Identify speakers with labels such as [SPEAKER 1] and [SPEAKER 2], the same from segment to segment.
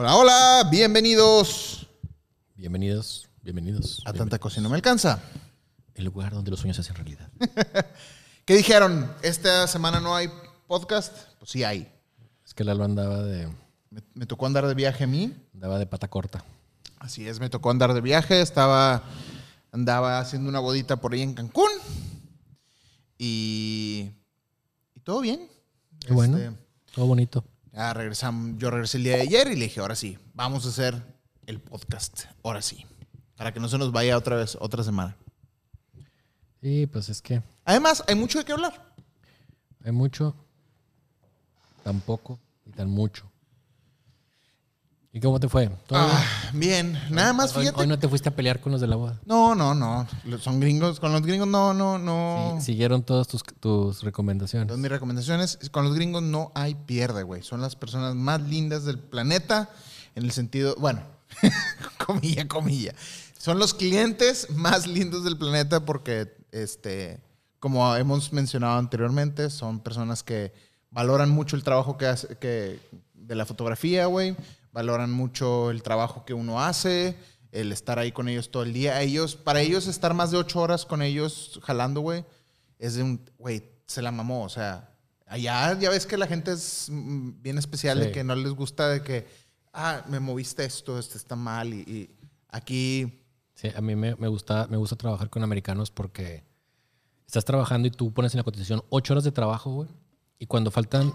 [SPEAKER 1] Hola, hola, bienvenidos
[SPEAKER 2] Bienvenidos, bienvenidos.
[SPEAKER 1] a Tanta Cosa y No Me Alcanza.
[SPEAKER 2] El lugar donde los sueños se hacen realidad.
[SPEAKER 1] ¿Qué dijeron? ¿Esta semana no hay podcast? Pues sí hay.
[SPEAKER 2] Es que Lalo andaba de,
[SPEAKER 1] Me, me tocó andar de viaje a mí.
[SPEAKER 2] andaba de pata corta.
[SPEAKER 1] Así es, me tocó andar de viaje. Estaba, andaba haciendo una bodita por ahí en Cancún. Y, y todo bien.
[SPEAKER 2] Qué bueno.
[SPEAKER 1] Este,
[SPEAKER 2] Todo bonito.
[SPEAKER 1] Ya regresamos, yo regresé el día de ayer y le dije, ahora sí, vamos a hacer el podcast. Ahora sí. Para que no se nos vaya otra vez, otra semana.
[SPEAKER 2] Sí, pues es que
[SPEAKER 1] Además, hay mucho de qué hablar.
[SPEAKER 2] hay mucho, tan poco y tan mucho. ¿Y cómo te fue? ¿Todo bien?
[SPEAKER 1] Ah, bien, nada más
[SPEAKER 2] Hoy-
[SPEAKER 1] fíjate.
[SPEAKER 2] Hoy, no te fuiste a pelear con los de la boda.
[SPEAKER 1] No, no, no. Son gringos. Con los gringos no, no, no.
[SPEAKER 2] Sí, siguieron todas tus, tus recomendaciones.
[SPEAKER 1] Entonces, mis recomendaciones, con los gringos no hay pierde, güey. Son las personas más lindas del planeta en el sentido, bueno, comilla, comilla. Son los clientes más lindos del planeta porque, este, como hemos mencionado anteriormente, son personas que valoran mucho el trabajo que hace, que, de la fotografía, güey. Valoran mucho el trabajo que uno hace, el estar ahí con ellos todo el día. Ellos, para ellos, estar más de ocho horas con ellos jalando, güey, es de un, güey, se la mamó, o sea, allá ya ves que la gente es mm, bien especial de que no les gusta de que, ah, me moviste esto, este está mal, y, y aquí,
[SPEAKER 2] Sí, a mí me, me gusta, me gusta trabajar con americanos porque estás trabajando y tú pones en la cotización ocho horas de trabajo, güey. Y cuando faltan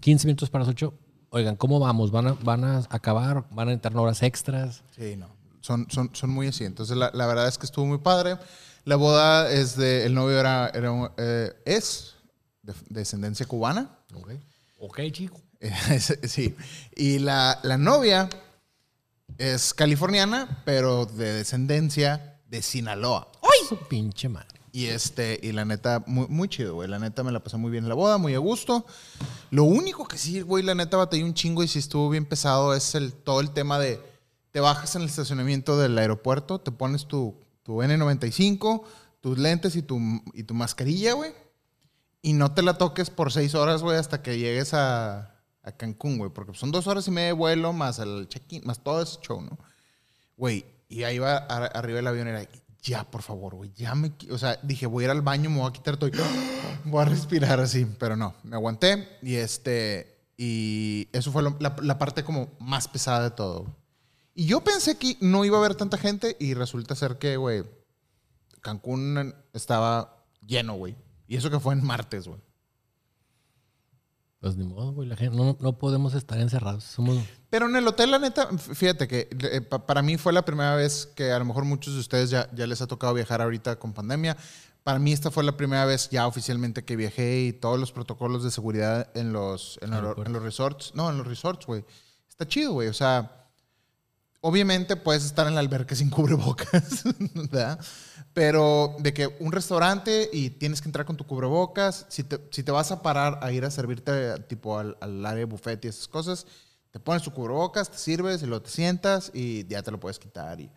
[SPEAKER 2] 15 minutos para las 8, oigan, ¿cómo vamos? ¿Van a, van a acabar? ¿Van a entrar horas extras?
[SPEAKER 1] sí, no, son, son, son muy así. Entonces, la, la verdad es que estuvo muy padre. La boda es de, el novio era, era eh, es de, de descendencia cubana.
[SPEAKER 2] Ok. Ok, chico.
[SPEAKER 1] Sí. Y la, la novia es californiana, pero de descendencia de Sinaloa.
[SPEAKER 2] Su pinche madre.
[SPEAKER 1] Y este, y la neta, muy, muy chido, güey. La neta me la pasé muy bien en la boda, muy a gusto. Lo único que sí, güey, la neta batallé un chingo y sí estuvo bien pesado es el, todo el tema de te bajas en el estacionamiento del aeropuerto, te pones tu, tu N95, tus lentes y tu, y tu mascarilla, güey. Y no te la toques por seis horas, güey, hasta que llegues a, a Cancún, güey. Porque son dos horas y media de vuelo, más el check-in, más todo ese show, ¿no? Güey, y ahí va arriba del avión, era, ya, por favor, güey, ya me... qui-". O sea, dije, voy a ir al baño, me voy a quitar todo y voy a respirar así. Pero no, me aguanté y este... Y eso fue la, la parte como más pesada de todo. Y yo pensé que no iba a haber tanta gente y resulta ser que, güey, Cancún estaba lleno, güey. Y eso que fue en martes, güey.
[SPEAKER 2] Pues ni modo, güey. La gente, no, no podemos estar encerrados. Somos.
[SPEAKER 1] Pero en el hotel, la neta, fíjate que eh, pa- para mí fue la primera vez que a lo mejor muchos de ustedes ya, ya les ha tocado viajar ahorita con pandemia. Para mí esta fue la primera vez ya oficialmente que viajé y todos los protocolos de seguridad en los, en, los- en los resorts. No, en los resorts, güey. Está chido, güey. O sea, obviamente puedes estar en la alberca sin cubrebocas, ¿verdad? Pero de que un restaurante y tienes que entrar con tu cubrebocas, si te, si te vas a parar a ir a servirte tipo al, al área de buffet y esas cosas, te pones tu cubrebocas, te sirves y luego te sientas y ya te lo puedes quitar. Y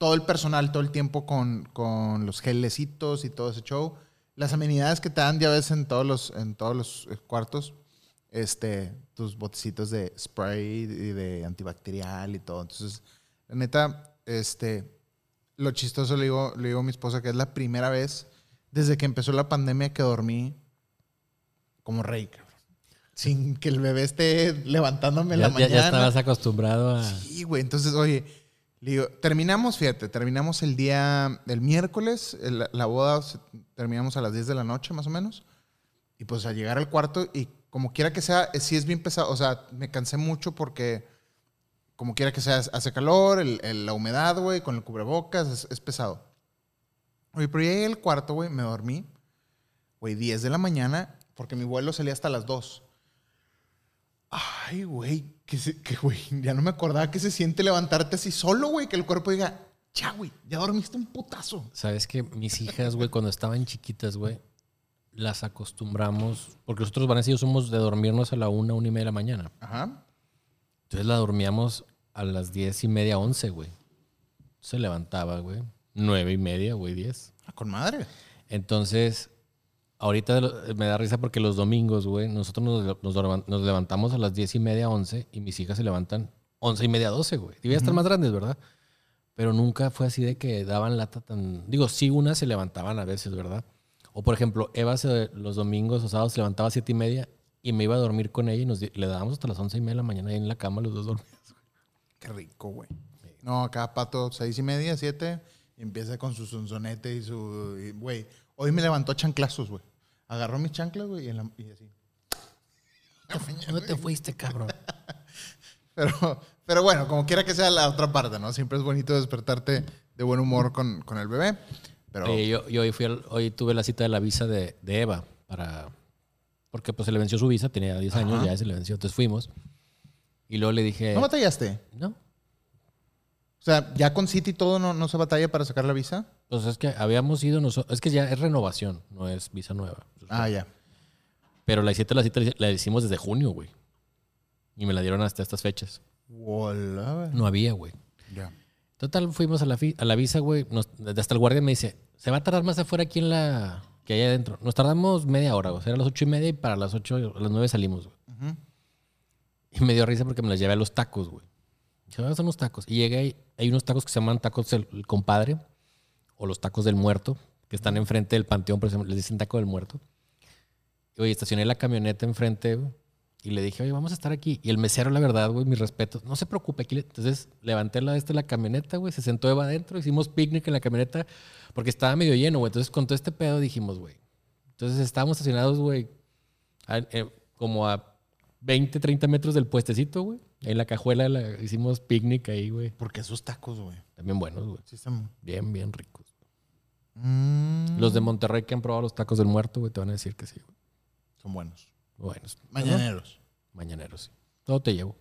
[SPEAKER 1] todo el personal todo el tiempo con, con los gelecitos y todo ese show. Las amenidades que te dan ya ves en todos los, en todos los eh, cuartos, este, tus botecitos de spray y de antibacterial y todo. Entonces, la neta, este, lo chistoso le digo, le digo a mi esposa que es la primera vez desde que empezó la pandemia que dormí como rey, cabrón. Sin que el bebé esté levantándome en la mañana.
[SPEAKER 2] ya estabas acostumbrado a.
[SPEAKER 1] Sí, güey. Entonces, oye, le digo, terminamos, fíjate, terminamos el día, el miércoles, el- la boda terminamos a las 10 de la noche más o menos. Y pues al llegar al cuarto y como quiera que sea, sí es bien pesado. O sea, me cansé mucho porque como quiera que sea, hace calor, el- el- la humedad, güey, con el cubrebocas, es, es pesado. Oye, pero llegué al cuarto, güey, me dormí, güey, 10 de la mañana, porque mi vuelo salía hasta las 2. Ay, güey, que, güey, ya no me acordaba que se siente levantarte así solo, güey, que el cuerpo diga, ya, güey, ya dormiste un putazo.
[SPEAKER 2] Sabes que mis hijas, güey, cuando estaban chiquitas, güey, las acostumbramos. Porque nosotros, Vanessa y yo, somos de dormirnos a la una, una y media de la mañana.
[SPEAKER 1] Ajá.
[SPEAKER 2] Entonces la dormíamos a las diez y media, once, güey. Se levantaba, güey. Nueve y media, güey, diez.
[SPEAKER 1] Ah, con madre.
[SPEAKER 2] Entonces, ahorita me da risa porque los domingos, güey, nosotros nos, nos levantamos a las diez y media, once, y mis hijas se levantan 11 y media, 12, güey. Debía estar más grandes, ¿verdad? Pero nunca fue así de que daban lata tan... Digo, sí, unas se levantaban a veces, ¿verdad? O por ejemplo, Eva se- los domingos o sábados se levantaba a siete y media y me iba a dormir con ella y nos le dábamos hasta las once y media de la mañana ahí en la cama los dos dormidos.
[SPEAKER 1] Qué rico, güey. No, acá Pato, seis y media, siete, y empieza con su sonzonete y su... y, Güey, hoy me levantó a chanclazos, güey. Agarró mis chanclas, güey, y, en la- y así.
[SPEAKER 2] ¿Dónde te fuiste, cabrón?
[SPEAKER 1] Pero, pero bueno, como quiera que sea la otra parte, ¿no? Siempre es bonito despertarte de buen humor con, con el bebé. Pero
[SPEAKER 2] Oye, yo, yo hoy, fui al- hoy tuve la cita de la visa de, de Eva para... Porque pues se le venció su visa, tenía 10 años,
[SPEAKER 1] Ajá.
[SPEAKER 2] ya se le venció. Entonces fuimos. Y luego le dije...
[SPEAKER 1] ¿no batallaste?
[SPEAKER 2] no,
[SPEAKER 1] O sea, ya con City y todo no, no se batalla para sacar la visa.
[SPEAKER 2] pues es que habíamos ido nosotros... Es que ya es renovación, no es visa nueva.
[SPEAKER 1] Ah, ya.
[SPEAKER 2] Pero la cita, la cita la hicimos desde junio, güey. Y me la dieron hasta estas fechas.
[SPEAKER 1] Hola, güey.
[SPEAKER 2] No había, güey.
[SPEAKER 1] Ya.
[SPEAKER 2] Total, fuimos a la, a la visa, güey. Nos- hasta el guardia me dice, se va a tardar más afuera aquí en la... que allá adentro. Nos tardamos media hora, güey. O sea, Era las ocho y media y para las ocho, a las nueve salimos, güey.
[SPEAKER 1] Ujú.
[SPEAKER 2] Y me dio risa porque me las llevé a los tacos, güey. Dije, vamos a unos tacos. Y llegué ahí, hay unos tacos que se llaman tacos del el compadre o los tacos del muerto, que están enfrente del panteón, pero les dicen taco del muerto. Y, oye, estacioné la camioneta enfrente, güey, y le dije, oye, vamos a estar aquí. Y el mesero, la verdad, güey, mis respetos, no se preocupe. Aquí le-". Entonces levanté la, este, la camioneta, güey, se sentó Eva adentro, hicimos picnic en la camioneta porque estaba medio lleno, güey. Entonces con todo este pedo dijimos, güey. Entonces estábamos estacionados, güey, eh, como a 20, 30 metros del puestecito, güey. En la cajuela la- hicimos picnic ahí, güey.
[SPEAKER 1] Porque esos tacos, güey.
[SPEAKER 2] También buenos, güey.
[SPEAKER 1] Sí están...
[SPEAKER 2] Bien, bien ricos.
[SPEAKER 1] Mm,
[SPEAKER 2] Los de Monterrey que han probado los tacos del muerto, güey, te van a decir que sí, güey.
[SPEAKER 1] Son buenos.
[SPEAKER 2] Buenos.
[SPEAKER 1] Mañaneros.
[SPEAKER 2] Mañaneros, sí. Todo te llevo.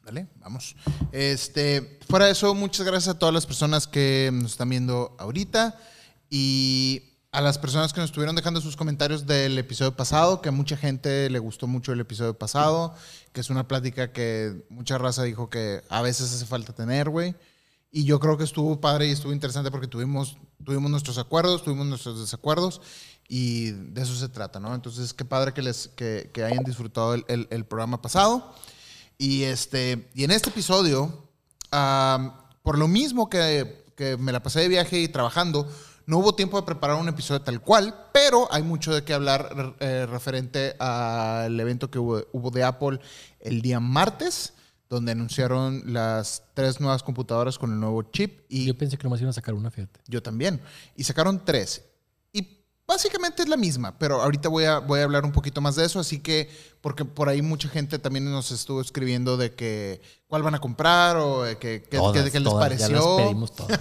[SPEAKER 1] Ándale, vamos. Este, fuera de eso, muchas gracias a todas las personas que nos están viendo ahorita y a las personas que nos estuvieron dejando sus comentarios del episodio pasado, que a mucha gente le gustó mucho el episodio pasado, que es una plática que mucha raza dijo que a veces hace falta tener, güey. Y yo creo que estuvo padre y estuvo interesante porque tuvimos, tuvimos nuestros acuerdos, tuvimos nuestros desacuerdos y de eso se trata, ¿no? Entonces, qué padre que, les, que, hayan disfrutado el- el- programa pasado. Y, este, y en este episodio, am, por lo mismo que, que me la pasé de viaje y trabajando, no hubo tiempo de preparar un episodio tal cual, pero hay mucho de qué hablar eh, referente al evento que hubo, hubo de Apple el día martes, donde anunciaron las tres nuevas computadoras con el nuevo chip y
[SPEAKER 2] Yo pensé que nomás iban a sacar una, fíjate.
[SPEAKER 1] yo también. Y sacaron tres. Básicamente es la misma, pero ahorita voy a, voy a hablar un poquito más de eso, así que, porque por ahí mucha gente también nos estuvo escribiendo de que cuál van a comprar o de que, que-
[SPEAKER 2] Todas,
[SPEAKER 1] que- que les
[SPEAKER 2] todas, ya
[SPEAKER 1] pareció.
[SPEAKER 2] las pedimos todas.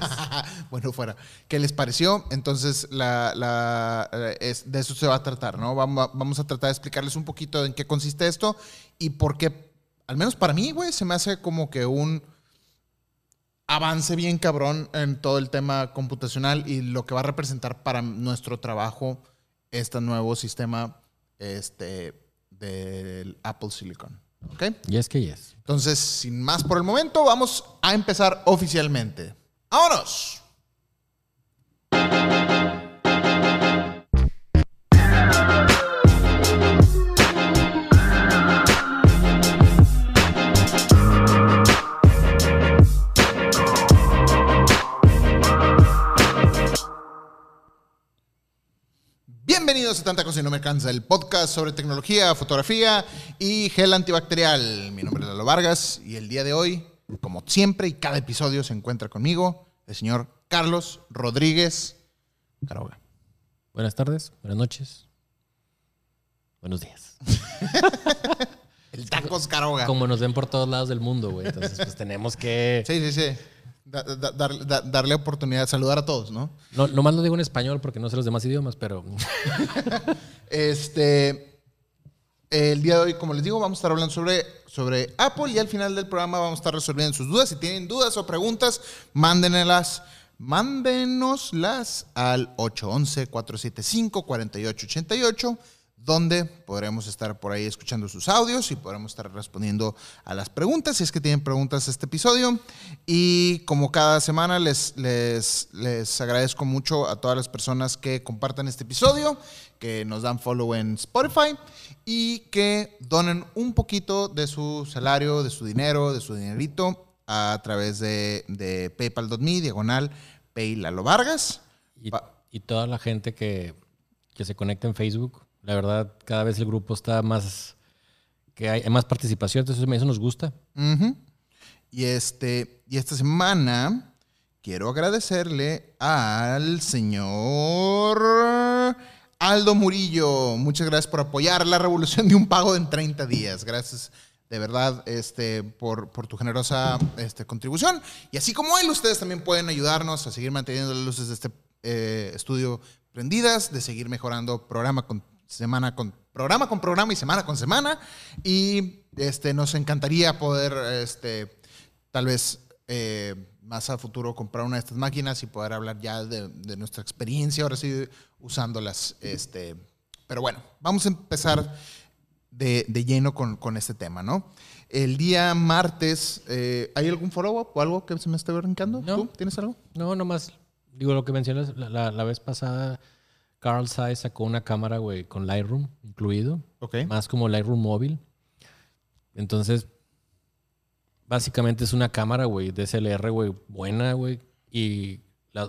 [SPEAKER 1] bueno, fuera. ¿Qué les pareció? Entonces, la, la, eh, es, de eso se va a tratar, ¿no? Vamos a, vamos a tratar de explicarles un poquito en qué consiste esto y por qué, al menos para mí, güey, se me hace como que un avance bien cabrón en todo el tema computacional y lo que va a representar para nuestro trabajo este nuevo sistema este, del Apple Silicon. ¿Ok?
[SPEAKER 2] Y es que yes.
[SPEAKER 1] Entonces, sin más por el momento, vamos a empezar oficialmente. ¡Vámonos! Tanta Cosa y No Me Cansa, el podcast sobre tecnología, fotografía y gel antibacterial. Mi nombre es Lalo Vargas y el día de hoy, como siempre y cada episodio, se encuentra conmigo el señor Carlos Rodríguez Caroga.
[SPEAKER 2] Buenas tardes, buenas noches. Buenos días.
[SPEAKER 1] El Tacos Caroga.
[SPEAKER 2] Como nos ven por todos lados del mundo, güey. Entonces, pues tenemos que.
[SPEAKER 1] Sí, sí, sí. Da- da- dar- da- darle oportunidad, saludar a todos, ¿no?
[SPEAKER 2] No, nomás lo digo en español porque no sé los demás idiomas, pero.
[SPEAKER 1] Este, el día de hoy, como les digo, vamos a estar hablando sobre, sobre Apple y al final del programa vamos a estar resolviendo sus dudas. Si tienen dudas o preguntas, mándenlas, mándenoslas al 811-475-4888, donde podremos estar por ahí escuchando sus audios y podremos estar respondiendo a las preguntas, si es que tienen preguntas a este episodio. Y como cada semana, les, les, les agradezco mucho a todas las personas que compartan este episodio, que nos dan follow en Spotify y que donen un poquito de su salario, de su dinero, de su dinerito a través de, de paypal.me, diagonal, Pay Lalo Vargas.
[SPEAKER 2] Y, y toda la gente que, que se conecta en Facebook la verdad, cada vez el grupo está más. que hay, más participación, entonces eso nos gusta.
[SPEAKER 1] Y, este, y esta semana quiero agradecerle al señor Aldo Murillo. Muchas gracias por apoyar la revolución de un pago en 30 días. Gracias de verdad este, por, por tu generosa este, contribución. Y así como él, ustedes también pueden ayudarnos a seguir manteniendo las luces de este eh, estudio prendidas, de seguir mejorando programa con semana con programa con programa y semana con semana. Y este, nos encantaría poder, este, tal vez eh, más a futuro, comprar una de estas máquinas y poder hablar ya de, nuestra experiencia, ahora sí, usándolas. Este, pero bueno, vamos a empezar de, lleno con, este tema, ¿no? El día martes, eh, ¿hay algún follow-up o algo que se me esté brincando? ¿Tú tienes algo?
[SPEAKER 2] No, nomás, digo, lo que mencionas la, la vez pasada Carl Zeiss sacó una cámara, güey, con Lightroom incluido.
[SPEAKER 1] Ok.
[SPEAKER 2] Más como Lightroom móvil. Entonces, básicamente es una cámara, güey, DSLR, güey, buena, güey. Y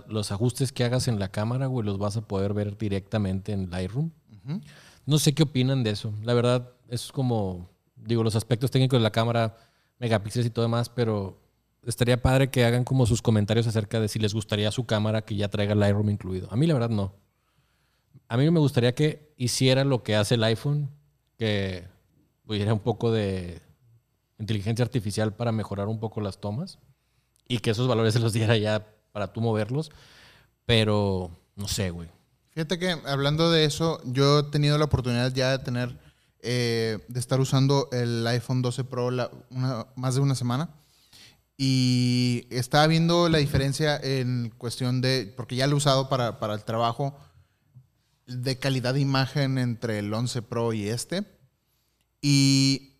[SPEAKER 2] los ajustes que hagas en la cámara, güey, los vas a poder ver directamente en Lightroom. No sé qué opinan de eso. La verdad, es como, digo, los aspectos técnicos de la cámara, megapíxeles y todo demás, pero estaría padre que hagan como sus comentarios acerca de si les gustaría su cámara que ya traiga Lightroom incluido. A mí, la verdad, no a mí me gustaría que hiciera lo que hace el iPhone, que hubiera un poco de inteligencia artificial para mejorar un poco las tomas y que esos valores se los diera ya para tú moverlos. Pero no sé, güey.
[SPEAKER 1] Fíjate que hablando de eso, yo he tenido la oportunidad ya de tener, eh, de estar usando el iPhone 12 Pro más de una semana. Y estaba viendo la diferencia en cuestión de, porque ya lo he usado para, para el trabajo de calidad de imagen entre el 11 Pro y este. Y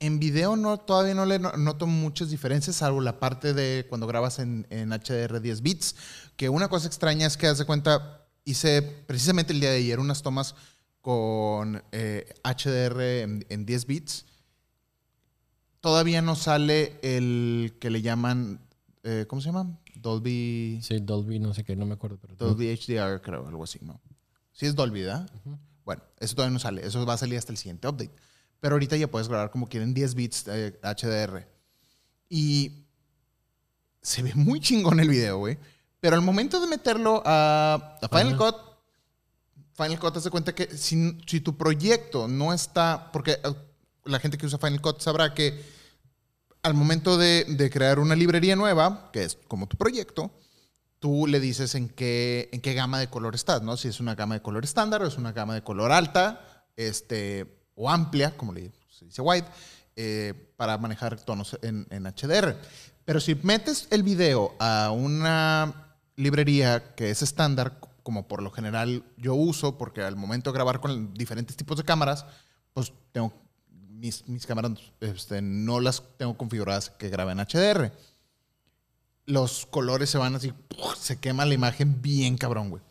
[SPEAKER 1] en video no, todavía no le noto muchas diferencias, salvo la parte de cuando grabas en, HDR 10 bits. Que una cosa extraña es que, haz de cuenta, hice precisamente el día de ayer unas tomas con HDR eh, en, 10 bits. Todavía no sale el que le llaman, eh, ¿cómo se llama? Dolby.
[SPEAKER 2] Sí, Dolby, no sé qué, no me acuerdo.
[SPEAKER 1] Pero Dolby HDR, creo, algo así, ¿no? Si es Dolby, ¿verdad? Bueno, eso todavía no sale. Eso va a salir hasta el siguiente update. Pero ahorita ya puedes grabar como quieren 10 bits de HDR. Y se ve muy chingón el video, güey. Pero al momento de meterlo a, Final Cut, Final Cut hace cuenta que si, si, tu proyecto no está, porque eh, la gente que usa Final Cut sabrá que al momento de, de crear una librería nueva, que es como tu proyecto, tú le dices en qué, en qué gama de color estás, ¿no? Si es una gama de color estándar o es una gama de color alta este, o amplia, como le dice white, eh, para manejar tonos en, en, HDR. Pero si metes el video a una librería que es estándar, como por lo general yo uso, porque al momento de grabar con diferentes tipos de cámaras, pues tengo mis, mis cámaras este, no las tengo configuradas que graben HDR los colores se van así, se quema la imagen bien cabrón, güey.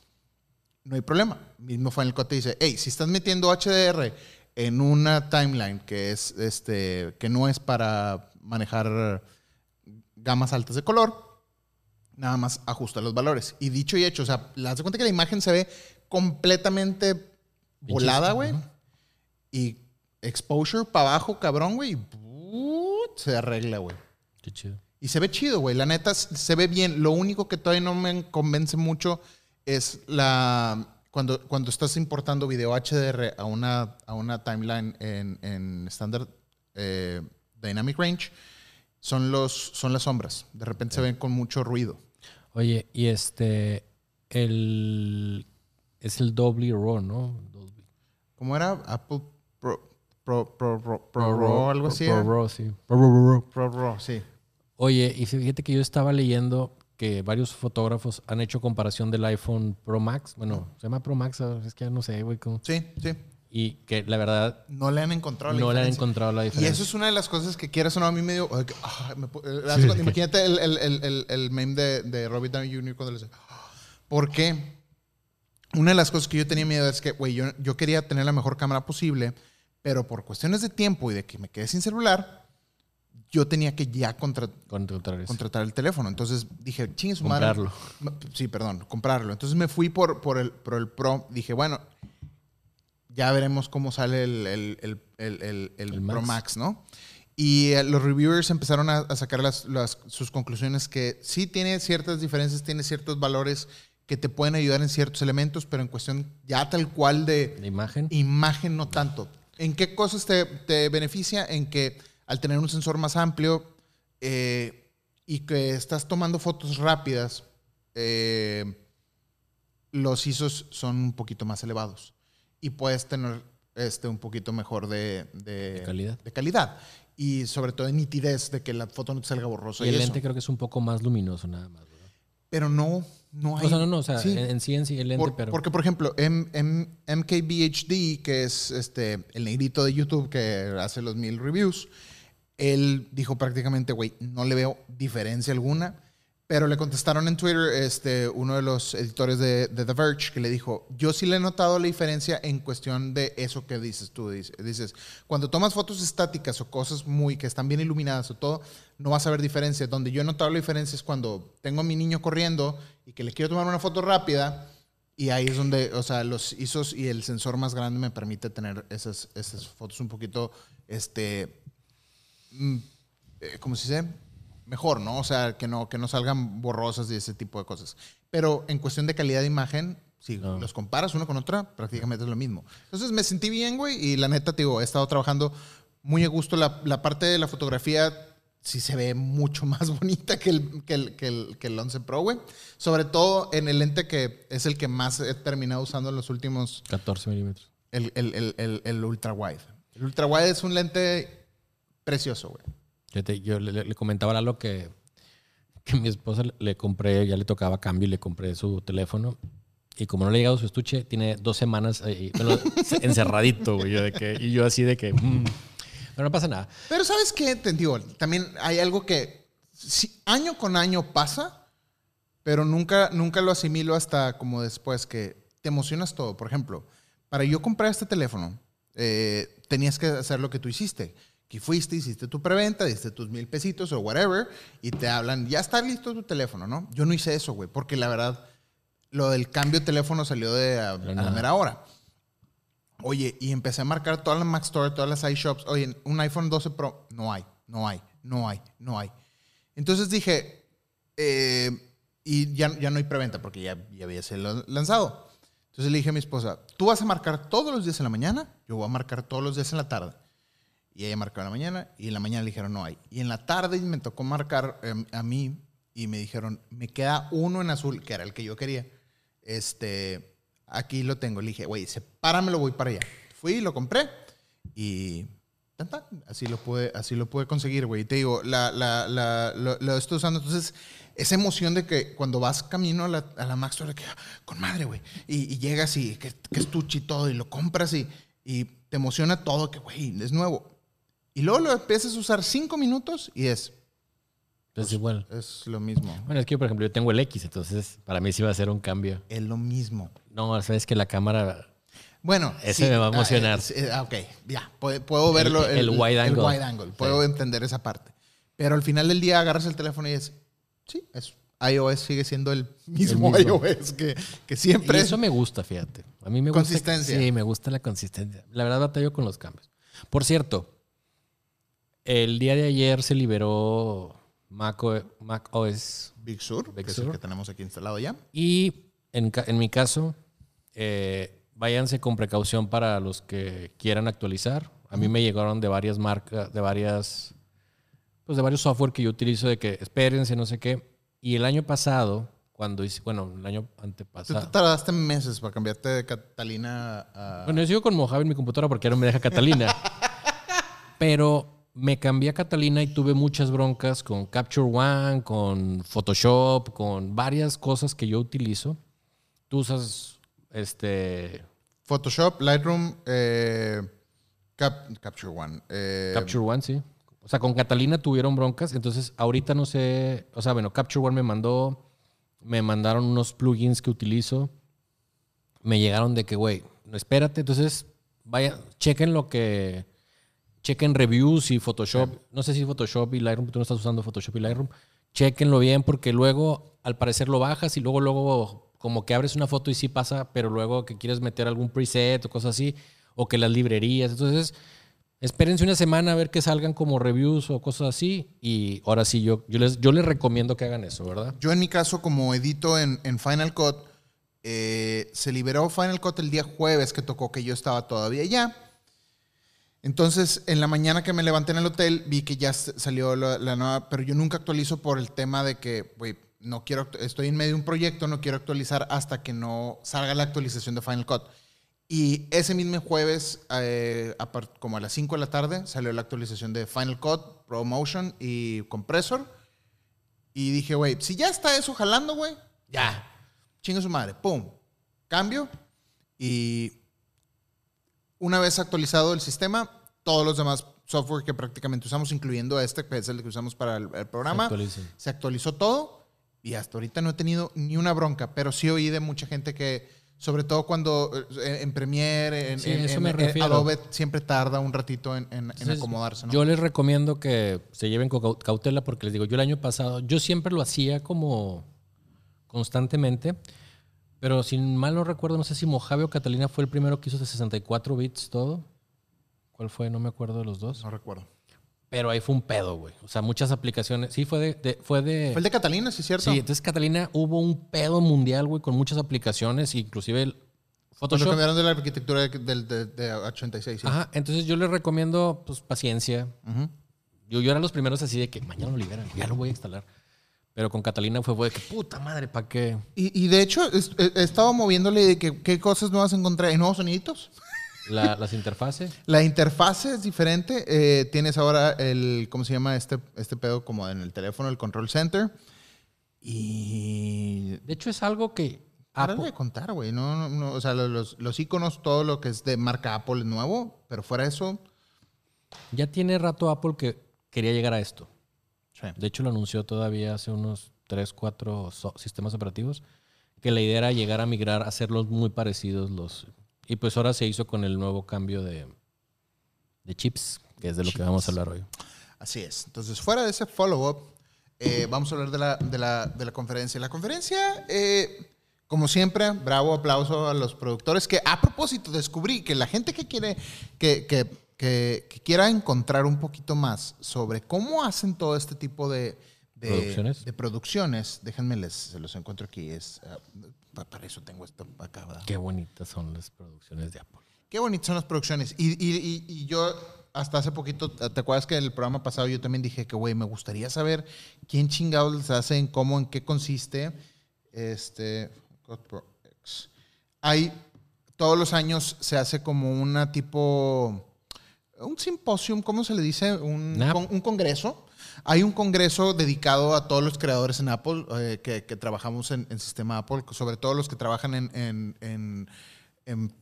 [SPEAKER 1] No hay problema. Mismo Final Cut te dice, hey, si estás metiendo HDR en una timeline que es este que no es para manejar gamas altas de color, nada más ajusta los valores. Y dicho y hecho, o sea, das cuenta que la imagen se ve completamente volada, güey. Y exposure para abajo, cabrón, güey. Se arregla, güey.
[SPEAKER 2] Qué chido.
[SPEAKER 1] Y se ve chido, güey. La neta se ve bien. Lo único que todavía no me convence mucho es la. Cuando, cuando estás importando video HDR a una, a una timeline en, en Standard eh, Dynamic Range, son, los, son las sombras. De repente se ven con mucho ruido.
[SPEAKER 2] Oye, y este. El. Es el Dolby Raw, ¿no?
[SPEAKER 1] ¿Cómo era? Apple Pro. Pro, Pro, Pro, Pro, algo así.
[SPEAKER 2] Pro, Pro, sí.
[SPEAKER 1] Pro, Pro, sí.
[SPEAKER 2] Oye, y fíjate que yo estaba leyendo que varios fotógrafos han hecho comparación del iPhone Pro Max. Bueno, se llama Pro Max, es que ya no sé, güey.
[SPEAKER 1] Sí, sí.
[SPEAKER 2] Y que la verdad
[SPEAKER 1] no le han encontrado la
[SPEAKER 2] no le han
[SPEAKER 1] diferencia.
[SPEAKER 2] encontrado la
[SPEAKER 1] Y
[SPEAKER 2] diferencia.
[SPEAKER 1] eso es una de las cosas que quieras o no, a mí me dio. que- ah, me eh, cuenta, imagínate el, el, el, el, el meme de, de Robert Downey Jr. cuando le dice. Porque una de las cosas que yo tenía miedo es que, güey, yo, yo quería tener la mejor cámara posible, pero por cuestiones de tiempo y de que me quedé sin celular, yo tenía que ya contra- contratar el teléfono. Entonces dije, chingue su madre.
[SPEAKER 2] Comprarlo.
[SPEAKER 1] Sí, perdón, comprarlo. Entonces me fui por, por, el, por el Pro. Dije, bueno, ya veremos cómo sale el, el, el, Pro
[SPEAKER 2] Max.
[SPEAKER 1] Max, ¿no? Y eh, los reviewers empezaron a, a sacar las, las- sus conclusiones que sí tiene ciertas diferencias, tiene ciertos valores que te pueden ayudar en ciertos elementos, pero en cuestión ya tal cual de,
[SPEAKER 2] La imagen.
[SPEAKER 1] Imagen no tanto. ¿En qué cosas te, te beneficia? En que al tener un sensor más amplio eh, y que estás tomando fotos rápidas, eh, los ISOs son un poquito más elevados y puedes tener este, un poquito mejor de, de-
[SPEAKER 2] De calidad.
[SPEAKER 1] de calidad. Y sobre todo de nitidez, de que la foto no te salga borrosa.
[SPEAKER 2] y el
[SPEAKER 1] eso.
[SPEAKER 2] lente creo que es un poco más luminoso nada más. ¿verdad?
[SPEAKER 1] Pero no, no hay.
[SPEAKER 2] O sea, no, no, o sea,
[SPEAKER 1] Sí.
[SPEAKER 2] en, en sí, en sí, el lente,
[SPEAKER 1] Por-
[SPEAKER 2] pero...
[SPEAKER 1] Porque, por ejemplo, M- M- MKBHD, que es este, el negrito de YouTube que hace los mil reviews, él dijo prácticamente, güey, no le veo diferencia alguna. Pero le contestaron en Twitter este, uno de los editores de, The Verge que le dijo, yo sí le he notado la diferencia en cuestión de eso que dices tú. Dices, dices, cuando tomas fotos estáticas o cosas muy que están bien iluminadas o todo, no vas a ver diferencia. Donde yo he notado la diferencia es cuando tengo a mi niño corriendo y que le quiero tomar una foto rápida y ahí es donde, o sea, los ISOs y el sensor más grande me permite tener esas, esas fotos un poquito, este, mm, eh, ¿cómo se dice? Mejor, ¿no? O sea, que no, que no salgan borrosas y ese tipo de cosas. Pero en cuestión de calidad de imagen, si
[SPEAKER 2] No.
[SPEAKER 1] los comparas uno con otra, prácticamente es lo mismo. Entonces me sentí bien, güey, y la neta, te digo, he estado trabajando muy a gusto. La, la parte de la fotografía sí se ve mucho más bonita que el, que el, que el, que el 11 Pro, güey. Sobre todo en el lente que es el que más he terminado usando en los últimos
[SPEAKER 2] 14 milímetros.
[SPEAKER 1] el, el, el, el, el ultra wide. El ultra wide es un lente precioso, güey.
[SPEAKER 2] Yo, te- yo le, le comentaba a Lalo que, que mi esposa le, le compré, ya le tocaba cambio y le compré su teléfono. Y como no le ha llegado su estuche, tiene dos semanas ahí, bueno, encerradito, güey. yo de que- y yo así de que... mm. Pero no pasa nada.
[SPEAKER 1] Pero ¿sabes qué? Te digo, también hay algo que sí, año con año pasa, pero nunca, nunca lo asimilo hasta como después que te emocionas todo. Por ejemplo, para yo comprar este teléfono, eh, tenías que hacer lo que tú hiciste. Que fuiste, hiciste tu preventa, diste tus mil pesitos o whatever, y te hablan, ya está listo tu teléfono, ¿no? Yo no hice eso, güey, porque la verdad, lo del cambio de teléfono salió de a, a la mera hora. Oye, y empecé a marcar todas las Mac Store, todas las iShops. Oye, un iPhone 12 Pro, no hay, no hay, no hay, no hay. Entonces dije, eh, y ya, ya no hay preventa porque ya, ya había sido lanzado. Entonces le dije a mi esposa, tú vas a marcar todos los días en la mañana, yo voy a marcar todos los días en la tarde. Y ella marcó en la mañana y en la mañana le dijeron no hay. Y en la tarde me tocó marcar eh, a mí y me dijeron, me queda uno en azul, que era el que yo quería. Este, aquí lo tengo. Le dije, güey, sepáramelo, voy para allá. Fui, lo compré y tan, tan, así lo pude, así lo pude conseguir, güey. Te digo, la, la, la- lo, estoy usando. Entonces, esa emoción de que cuando vas camino a la, a la de que, ah, con madre, güey. Y, y llegas y que, que estuche y todo, y lo compras y, y te emociona todo, que, güey, es nuevo. Y luego lo empiezas a usar cinco minutos y es,
[SPEAKER 2] Entonces igual.
[SPEAKER 1] es lo mismo.
[SPEAKER 2] Bueno, es que, por ejemplo, yo tengo el X, entonces para mí sí va a ser un cambio.
[SPEAKER 1] Es lo mismo.
[SPEAKER 2] No, sabes que la cámara...
[SPEAKER 1] Bueno,
[SPEAKER 2] Ese me va a emocionar.
[SPEAKER 1] ah, sí, ah, ok, ya, puedo, puedo verlo.
[SPEAKER 2] el wide angle.
[SPEAKER 1] wide angle, puedo entender esa parte. Pero al final del día agarras el teléfono y es, sí, es, iOS sigue siendo el mismo,
[SPEAKER 2] mismo.
[SPEAKER 1] iOS que, que
[SPEAKER 2] Y
[SPEAKER 1] siempre.
[SPEAKER 2] eso me gusta, fíjate. A mí me gusta.
[SPEAKER 1] Consistencia.
[SPEAKER 2] Sí, me gusta la consistencia. La verdad, batallo con los cambios. Por cierto, el día de ayer se liberó Mac, O- Mac OS
[SPEAKER 1] Big Sur,
[SPEAKER 2] Big
[SPEAKER 1] que es el que tenemos aquí instalado ya.
[SPEAKER 2] y en, en mi caso, eh, váyanse con precaución para los que quieran actualizar. A mí me llegaron de varias marcas, de varias, pues de varios software que yo utilizo de que espérense, no sé qué. Y el año pasado, cuando hice, bueno, el año
[SPEAKER 1] Tú te
[SPEAKER 2] antepasado.
[SPEAKER 1] tardaste meses para cambiarte de Catalina a.
[SPEAKER 2] Bueno, yo sigo con Mojave en mi computadora porque ahora no me deja Catalina. Pero me cambié a Catalina y tuve muchas broncas con Capture One, con Photoshop, con varias cosas que yo utilizo. Tú usas este
[SPEAKER 1] Photoshop, Lightroom, eh, Cap- Capture One. eh,
[SPEAKER 2] Capture One, sí. O sea, con Catalina tuvieron broncas. Entonces, ahorita no sé. O sea, bueno, Capture One me mandó. Me mandaron unos plugins que utilizo. Me llegaron de que, güey, espérate. Entonces, vaya, chequen lo que. Chequen reviews y Photoshop. No sé si Photoshop y Lightroom, tú no estás usando Photoshop y Lightroom. Chequenlo bien porque luego, al parecer, lo bajas y luego, luego, como que abres una foto y sí pasa, pero luego que quieres meter algún preset o cosas así, o que las librerías. Entonces, Espérense una semana a ver que salgan como reviews o cosas así. Y ahora sí, yo, yo, les, yo les recomiendo que hagan eso, ¿verdad?
[SPEAKER 1] Yo en mi caso, como edito en, en Final Cut, eh, se liberó Final Cut el día jueves que tocó que yo estaba todavía allá. Entonces, en la mañana que me levanté en el hotel, vi que ya salió la, la nueva, pero yo nunca actualizo por el tema de que, güey, no quiero, estoy en medio de un proyecto, no quiero actualizar hasta que no salga la actualización de Final Cut. Y ese mismo jueves, eh, a como a las 5 de la tarde, salió la actualización de Final Cut, ProMotion y Compressor. Y dije, güey, si ya está eso jalando, güey,
[SPEAKER 2] Ya.
[SPEAKER 1] chinga su madre, pum, cambio. Y una vez actualizado el sistema, todos los demás software que prácticamente usamos, incluyendo este, que es el que usamos para el, el programa,
[SPEAKER 2] actualicen.
[SPEAKER 1] se actualizó todo y hasta ahorita no he tenido ni una bronca, pero sí oí de mucha gente que, sobre todo cuando eh, en Premiere, en,
[SPEAKER 2] Sí,
[SPEAKER 1] en- en- en. Adobe, siempre tarda un ratito en, en- en
[SPEAKER 2] Entonces,
[SPEAKER 1] acomodarse. ¿no?
[SPEAKER 2] Yo les recomiendo que se lleven con cau- cautela porque les digo, yo el año pasado, yo siempre lo hacía como constantemente, pero sin mal no recuerdo, no sé si Mojave o Catalina fue el primero que hizo de 64 bits todo. ¿Cuál fue? No me acuerdo de los dos.
[SPEAKER 1] no recuerdo.
[SPEAKER 2] Pero ahí fue un pedo, güey. O sea, muchas aplicaciones. Sí, fue de... de- fue de
[SPEAKER 1] Fue el de Catalina, sí cierto.
[SPEAKER 2] Sí, entonces Catalina hubo un pedo mundial, güey, con muchas aplicaciones, inclusive el Photoshop.
[SPEAKER 1] cambiaron de la arquitectura de, del- de- de 86. sí.
[SPEAKER 2] Ajá, entonces yo les recomiendo, pues, paciencia.
[SPEAKER 1] Ujú.
[SPEAKER 2] Yo, yo era los primeros así de que mañana lo liberan, ya lo voy a instalar. Pero con Catalina fue, fue de que puta madre, ¿para qué?
[SPEAKER 1] Y, y de hecho, he, he estado moviéndole de que, qué cosas nuevas encontré. Nuevos soniditos.
[SPEAKER 2] La- las interfaces.
[SPEAKER 1] La interfase es diferente. eh, tienes ahora el, ¿cómo se llama este, este pedo? Como en el teléfono, el control center. Y...
[SPEAKER 2] De hecho, es algo que Apple,
[SPEAKER 1] de contar, güey. No, no, no, o sea, los- los, iconos, todo lo que es de marca Apple es nuevo. Pero fuera de eso...
[SPEAKER 2] ya tiene rato Apple que quería llegar a esto.
[SPEAKER 1] sí.
[SPEAKER 2] De hecho, lo anunció todavía hace unos 3, 4 sistemas operativos, que la idea era llegar a migrar, hacerlos muy parecidos los... Y pues ahora se hizo con el nuevo cambio de, de chips, que es de lo que vamos a hablar hoy.
[SPEAKER 1] Así es. Entonces, fuera de ese follow-up, eh, vamos a hablar de la, de la, de la conferencia. La conferencia, eh, como siempre, bravo, aplauso a los productores que a propósito descubrí que la gente que quiere, que, que, que- que quiera encontrar un poquito más sobre cómo hacen todo este tipo de, de
[SPEAKER 2] ¿Producciones?
[SPEAKER 1] de producciones, déjenme les, se los encuentro aquí. Es, para eso tengo esto acá, ¿verdad?
[SPEAKER 2] Qué bonitas son las producciones de Apple.
[SPEAKER 1] Qué bonitas son las producciones. Y, y- y- y yo hasta hace poquito, ¿te acuerdas que en el programa pasado yo también dije que, güey, me gustaría saber quién chingados les hacen, cómo, en qué consiste? Este, God Pro X. Hay, todos los años se hace como una tipo, un simposium, ¿cómo se le dice? Un, con- un congreso. Hay un congreso dedicado a todos los creadores en Apple, eh, que, trabajamos en, en sistema Apple, sobre todo los que trabajan en,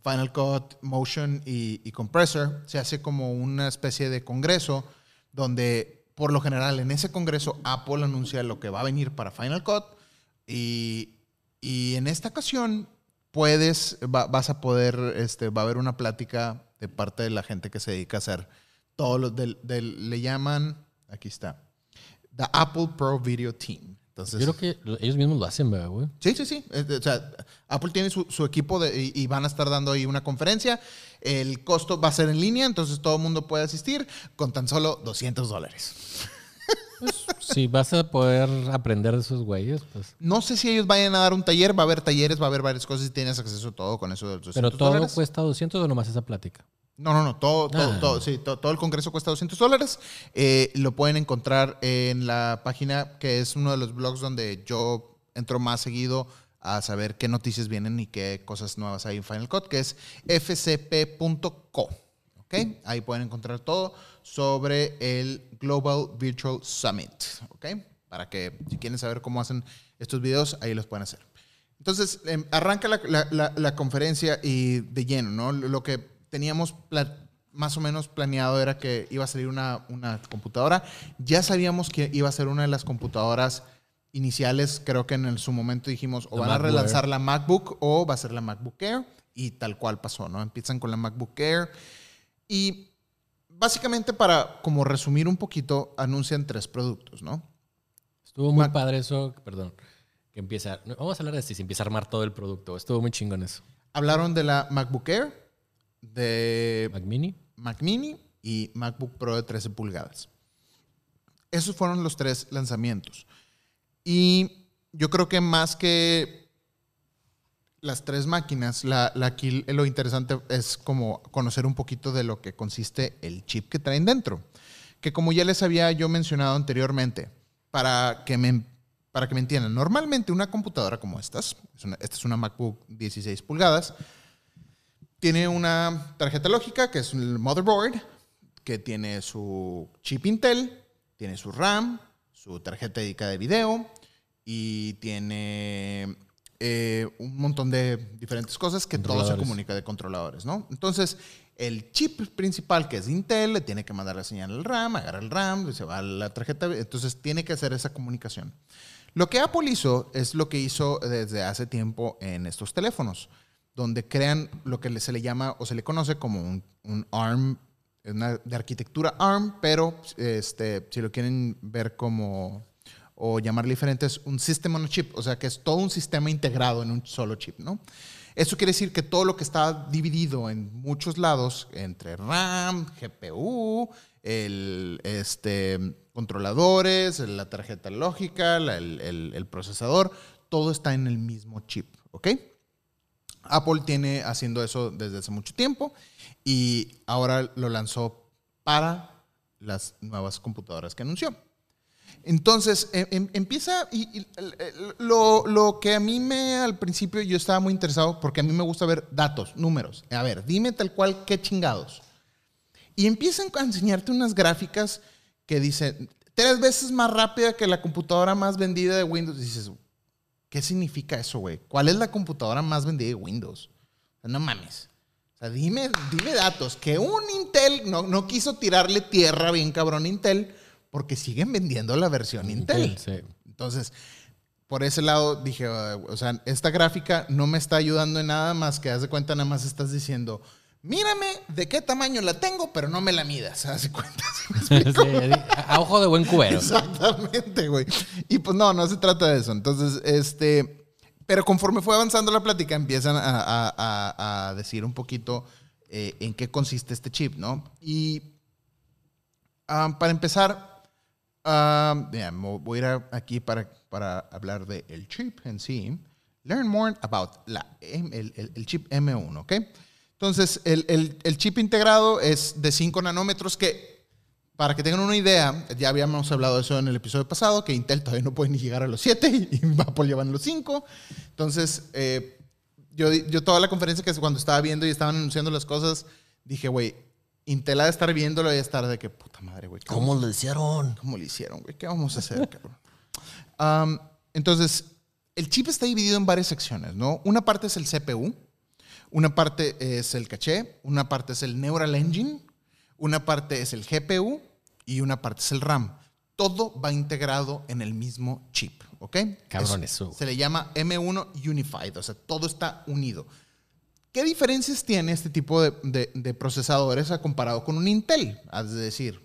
[SPEAKER 1] Final Cut, Motion y, y Compressor. Se hace como una especie de congreso donde, por lo general, en ese congreso Apple anuncia lo que va a venir para Final Cut y, y en esta ocasión puedes, va- vas a poder, este, va a haber una plática de parte de la gente que se dedica a hacer todo lo del, del- le llaman, aquí está, The Apple Pro Video Team. Entonces,
[SPEAKER 2] Yo creo que lo- ellos mismos lo hacen, ¿verdad, güey?
[SPEAKER 1] Sí, sí, sí. O sea, Apple tiene su, su equipo de- y, y van a estar dando ahí una conferencia. El costo va a ser en línea, entonces todo el mundo puede asistir con tan solo 200 dólares.
[SPEAKER 2] Si vas a poder aprender de esos güeyes, pues.
[SPEAKER 1] No sé si ellos vayan a dar un taller, va a haber talleres, va a haber varias cosas y tienes acceso a todo con eso de los 200
[SPEAKER 2] Pero todo
[SPEAKER 1] dólares.
[SPEAKER 2] cuesta 200 o nomás esa plática.
[SPEAKER 1] No, no, no, todo, todo,
[SPEAKER 2] Ah.
[SPEAKER 1] todo, sí, to- todo, el congreso cuesta 200 dólares. Eh, lo pueden encontrar en la página que es uno de los blogs donde yo entro más seguido a saber qué noticias vienen y qué cosas nuevas hay en Final Cut, que es fcp.co. ¿ok? Ahí pueden encontrar todo sobre el Global Virtual Summit. ¿ok? Para que si quieren saber cómo hacen estos videos, ahí los pueden hacer. Entonces, em, arranca la, la- la- la conferencia y de lleno, ¿no? Lo que teníamos más o menos planeado era que iba a salir una, una computadora. Ya sabíamos que iba a ser una de las computadoras iniciales. Creo que en el- su momento dijimos, o
[SPEAKER 2] La
[SPEAKER 1] van a relanzar la MacBook o va a ser la MacBook Air. Y tal cual pasó, ¿no? Empiezan con la MacBook Air. Y básicamente para, como resumir un poquito, anuncian tres productos, ¿no?
[SPEAKER 2] Estuvo muy padre eso, perdón, que empieza, vamos a hablar de si se empieza a armar todo el producto. Estuvo muy chingón eso.
[SPEAKER 1] Hablaron de la MacBook Air, de
[SPEAKER 2] Mac Mini,
[SPEAKER 1] Mac Mini y MacBook Pro de 13 pulgadas. Esos fueron los tres lanzamientos. Y yo creo que más que las tres máquinas, la, la aquí lo interesante es como conocer un poquito de lo que consiste el chip que traen dentro. Que como ya les había yo mencionado anteriormente, para que me, para que me entiendan, normalmente una computadora como estas, es una- esta es una MacBook 16 pulgadas, tiene una tarjeta lógica que es el motherboard, que tiene su chip Intel, tiene su RAM, su tarjeta dedicada de video y tiene eh, un montón de diferentes cosas que todo se comunica de controladores, ¿no? Entonces, el chip principal que es Intel le tiene que mandar la señal al RAM, agarra el RAM, se va a la tarjeta, entonces tiene que hacer esa comunicación. Lo que Apple hizo es lo que hizo desde hace tiempo en estos teléfonos, donde crean lo que se le llama o se le conoce como un, un ARM, una, de arquitectura ARM, pero este, si lo quieren ver como o llamarle diferente, es un System on a Chip, o sea que es todo un sistema integrado en un solo chip, ¿no? Eso quiere decir que todo lo que está dividido en muchos lados, entre RAM, GPU, el, este, controladores, la tarjeta lógica, el, el- el procesador, todo está en el mismo chip, ¿ok? Apple tiene haciendo eso desde hace mucho tiempo y ahora lo lanzó para las nuevas computadoras que anunció. Entonces, em- em- empieza y, lo, lo que a mí me al principio yo estaba muy interesado porque a mí me gusta ver datos, números. A ver, dime tal cual qué chingados. Y empiezan a enseñarte unas gráficas que dicen tres veces más rápida que la computadora más vendida de Windows. Y dices, ¿qué significa eso, güey? ¿Cuál es la computadora más vendida de Windows? O sea, no mames. O sea, dime, dime datos. Que un Intel no, no quiso tirarle tierra bien cabrón a Intel porque siguen vendiendo la versión Intel.
[SPEAKER 2] sí.
[SPEAKER 1] Entonces, por ese lado dije, "Ah, o sea, esta gráfica no me está ayudando en nada más que haz de cuenta, nada más estás diciendo, mírame de qué tamaño la tengo, pero no me la midas. Haz de cuenta. ¿sí me?
[SPEAKER 2] Sí, a a ojo de buen cubero.
[SPEAKER 1] Exactamente, güey. Y pues no, no se trata de eso. Entonces, este, pero conforme fue avanzando la plática, empiezan a, a- a- decir un poquito eh, en qué consiste este chip, ¿no? Y ah, para empezar, ah, mira, me voy a ir aquí para, para hablar del el chip en sí. Learn more about la, el, el- el chip M1, ¿ok? Entonces, el, el- el chip integrado es de 5 nanómetros que para que tengan una idea, ya habíamos hablado de eso en el episodio pasado, que Intel todavía no puede ni llegar a los 7 y Apple llevan los 5. Entonces, eh, yo, yo toda la conferencia que cuando estaba viendo y estaban anunciando las cosas, dije, güey, Intel ha de estar viéndolo y de estar de que, puta madre, güey. ¿qué
[SPEAKER 2] ¿Cómo lo hicieron?
[SPEAKER 1] ¿Cómo lo hicieron, güey? ¿Qué vamos a hacer, cabrón? Am, entonces, el chip está dividido en varias secciones, ¿no? Una parte es el CPU, una parte es el caché, una parte es el Neural Engine, una parte es el GPU y una parte es el RAM. Todo va integrado en el mismo chip, ¿ok?
[SPEAKER 2] Cabrón, eso.
[SPEAKER 1] Se le llama M1 Unified, o sea, todo está unido. ¿Qué diferencias tiene este tipo de, de- de procesadores comparado con un Intel? Es decir,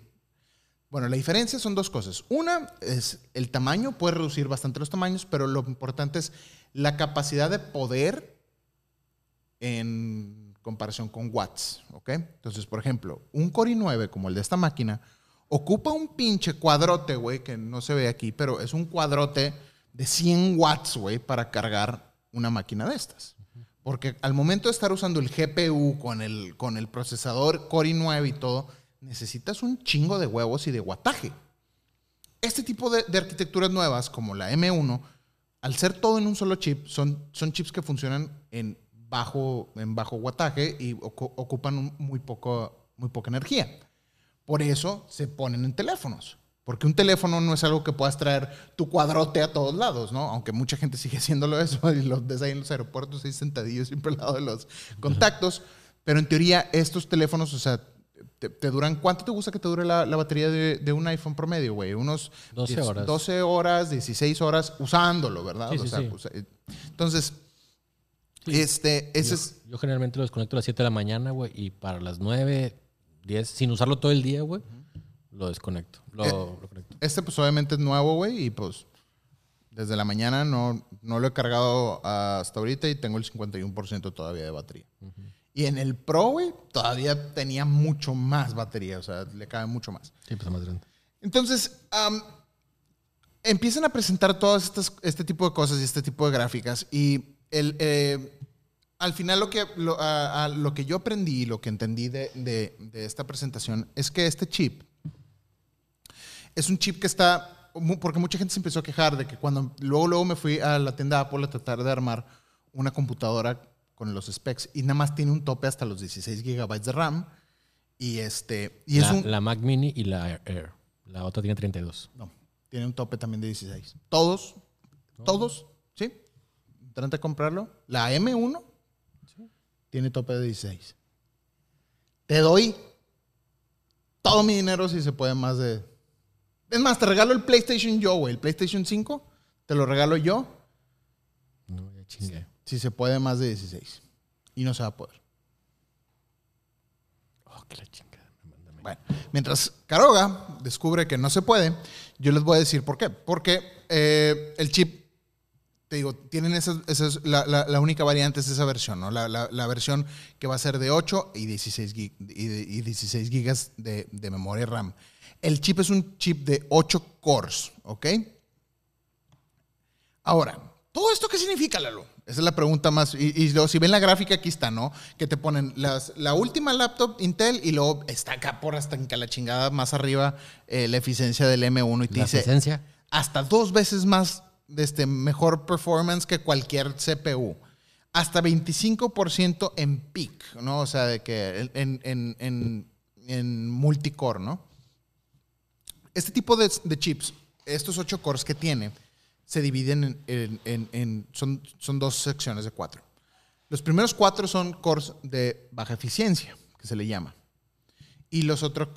[SPEAKER 1] bueno, la diferencia son dos cosas. Una es el tamaño, puede reducir bastante los tamaños, pero lo importante es la capacidad de poder en comparación con watts, ¿ok? Entonces, por ejemplo, un Core i9 como el de esta máquina ocupa un pinche cuadrote, güey, que no se ve aquí, pero es un cuadrote de 100 watts, güey, para cargar una máquina de estas. Porque al momento de estar usando el GPU con el, con el procesador Core i9 y todo, necesitas un chingo de huevos y de guataje. Este tipo de, de arquitecturas nuevas, como la M1, al ser todo en un solo chip, son, son chips que funcionan en bajo, en bajo wattaje y ocu- ocupan muy, poco, muy poca energía. Por eso se ponen en teléfonos. Porque un teléfono no es algo que puedas traer tu cuadrote a todos lados, ¿no? Aunque mucha gente sigue haciéndolo eso y los ves ahí en los aeropuertos ahí sentadillos siempre al lado de los contactos. Pero en teoría estos teléfonos, o sea, te, te duran, ¿cuánto te gusta que te dure la, la batería de, de un iPhone promedio, güey? Unos
[SPEAKER 2] 12
[SPEAKER 1] 10
[SPEAKER 2] horas.
[SPEAKER 1] 12 horas, 16 horas usándolo, ¿verdad?
[SPEAKER 2] Sí,
[SPEAKER 1] O
[SPEAKER 2] sí,
[SPEAKER 1] sea,
[SPEAKER 2] sí.
[SPEAKER 1] pues, eh, entonces,
[SPEAKER 2] Sí.
[SPEAKER 1] este, ese
[SPEAKER 2] yo,
[SPEAKER 1] es...
[SPEAKER 2] yo generalmente lo desconecto a las 7 de la mañana, güey, y para las 9, 10, sin usarlo todo el día, güey, lo desconecto. Lo,
[SPEAKER 1] Eh,
[SPEAKER 2] lo conecto.
[SPEAKER 1] Este pues obviamente es nuevo, güey, y pues desde la mañana no, no lo he cargado hasta ahorita y tengo el 51% todavía de batería. Y en el Pro, güey, todavía tenía mucho más batería, o sea, le cabe mucho más.
[SPEAKER 2] Sí, pues más grande.
[SPEAKER 1] Entonces, am, empiezan a presentar todas estas, este tipo de cosas y este tipo de gráficas. Y el, eh, al final lo que, lo, a- a lo que yo aprendí y lo que entendí de, de- de esta presentación es que este chip es un chip que está, porque mucha gente se empezó a quejar de que cuando luego, luego me fui a la tienda Apple a tratar de armar una computadora con los specs y nada más tiene un tope hasta los 16 gigabytes de RAM. Y este, y es
[SPEAKER 2] la,
[SPEAKER 1] un...
[SPEAKER 2] la Mac Mini y la Air. La otra tiene 32.
[SPEAKER 1] No, tiene un tope también de 16. Todos, todos, ¿sí? Trata de comprarlo. La M1 tiene tope de 16. Te doy todo mi dinero si se puede más de... Es más, te regalo el PlayStation yo, güey. El PlayStation 5, te lo regalo yo
[SPEAKER 2] No, ya chingué.
[SPEAKER 1] si se puede más de 16. Y no se va a poder.
[SPEAKER 2] Oh, que la chingada. me manda a-
[SPEAKER 1] Bueno, mientras Caroga descubre que no se puede, yo les voy a decir por qué. Porque eh, el chip, te digo, tienen esas, esas- la, la- la única variante es esa versión, ¿no? La, la- versión que va a ser de 8 y 16, gig- y, de- y 16 gigas de, de memoria RAM. El chip es un chip de 8 cores, ¿ok? Ahora, ¿todo esto qué significa, Lalo? Esa es la pregunta más. Y, y luego, si ven la gráfica, aquí está, ¿no? Que te ponen las, la última laptop Intel y luego está acá por hasta la chingada más arriba eh, la eficiencia del M1 y te
[SPEAKER 2] La
[SPEAKER 1] dice
[SPEAKER 2] esencia.
[SPEAKER 1] hasta dos veces más este, mejor performance que cualquier CPU. Hasta 25% en peak, ¿no? O sea, de que en, en, en, en multicore, ¿no? Este tipo de, de chips, estos ocho cores que tiene, se dividen en, son, son dos secciones de cuatro. Los primeros cuatro son cores de baja eficiencia, que se le llama. Y los otros,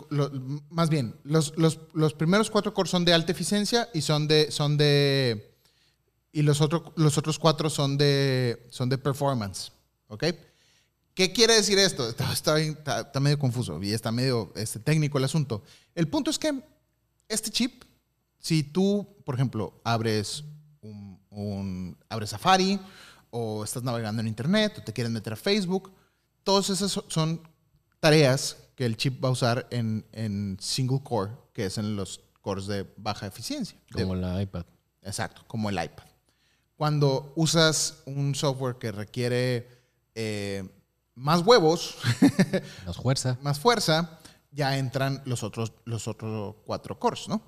[SPEAKER 1] más bien, los, los, los primeros cuatro cores son de alta eficiencia y son de, son de, y los, otros los otros cuatro son de, son de performance, ¿ok? ¿Qué quiere decir esto? Está, está bien- está- está medio confuso y está medio este, técnico el asunto. El punto es que este chip, si tú, por ejemplo, abres, un, un- abres Safari o estás navegando en Internet o te quieres meter a Facebook, todas esas so- son tareas que el chip va a usar en, en single core, que es en los cores de baja eficiencia. De-
[SPEAKER 2] Como la iPad.
[SPEAKER 1] Exacto, como el iPad. Cuando usas un software que requiere eh, más huevos,
[SPEAKER 2] Más fuerza.
[SPEAKER 1] más fuerza, ya entran los otros, los otros cuatro cores, ¿no?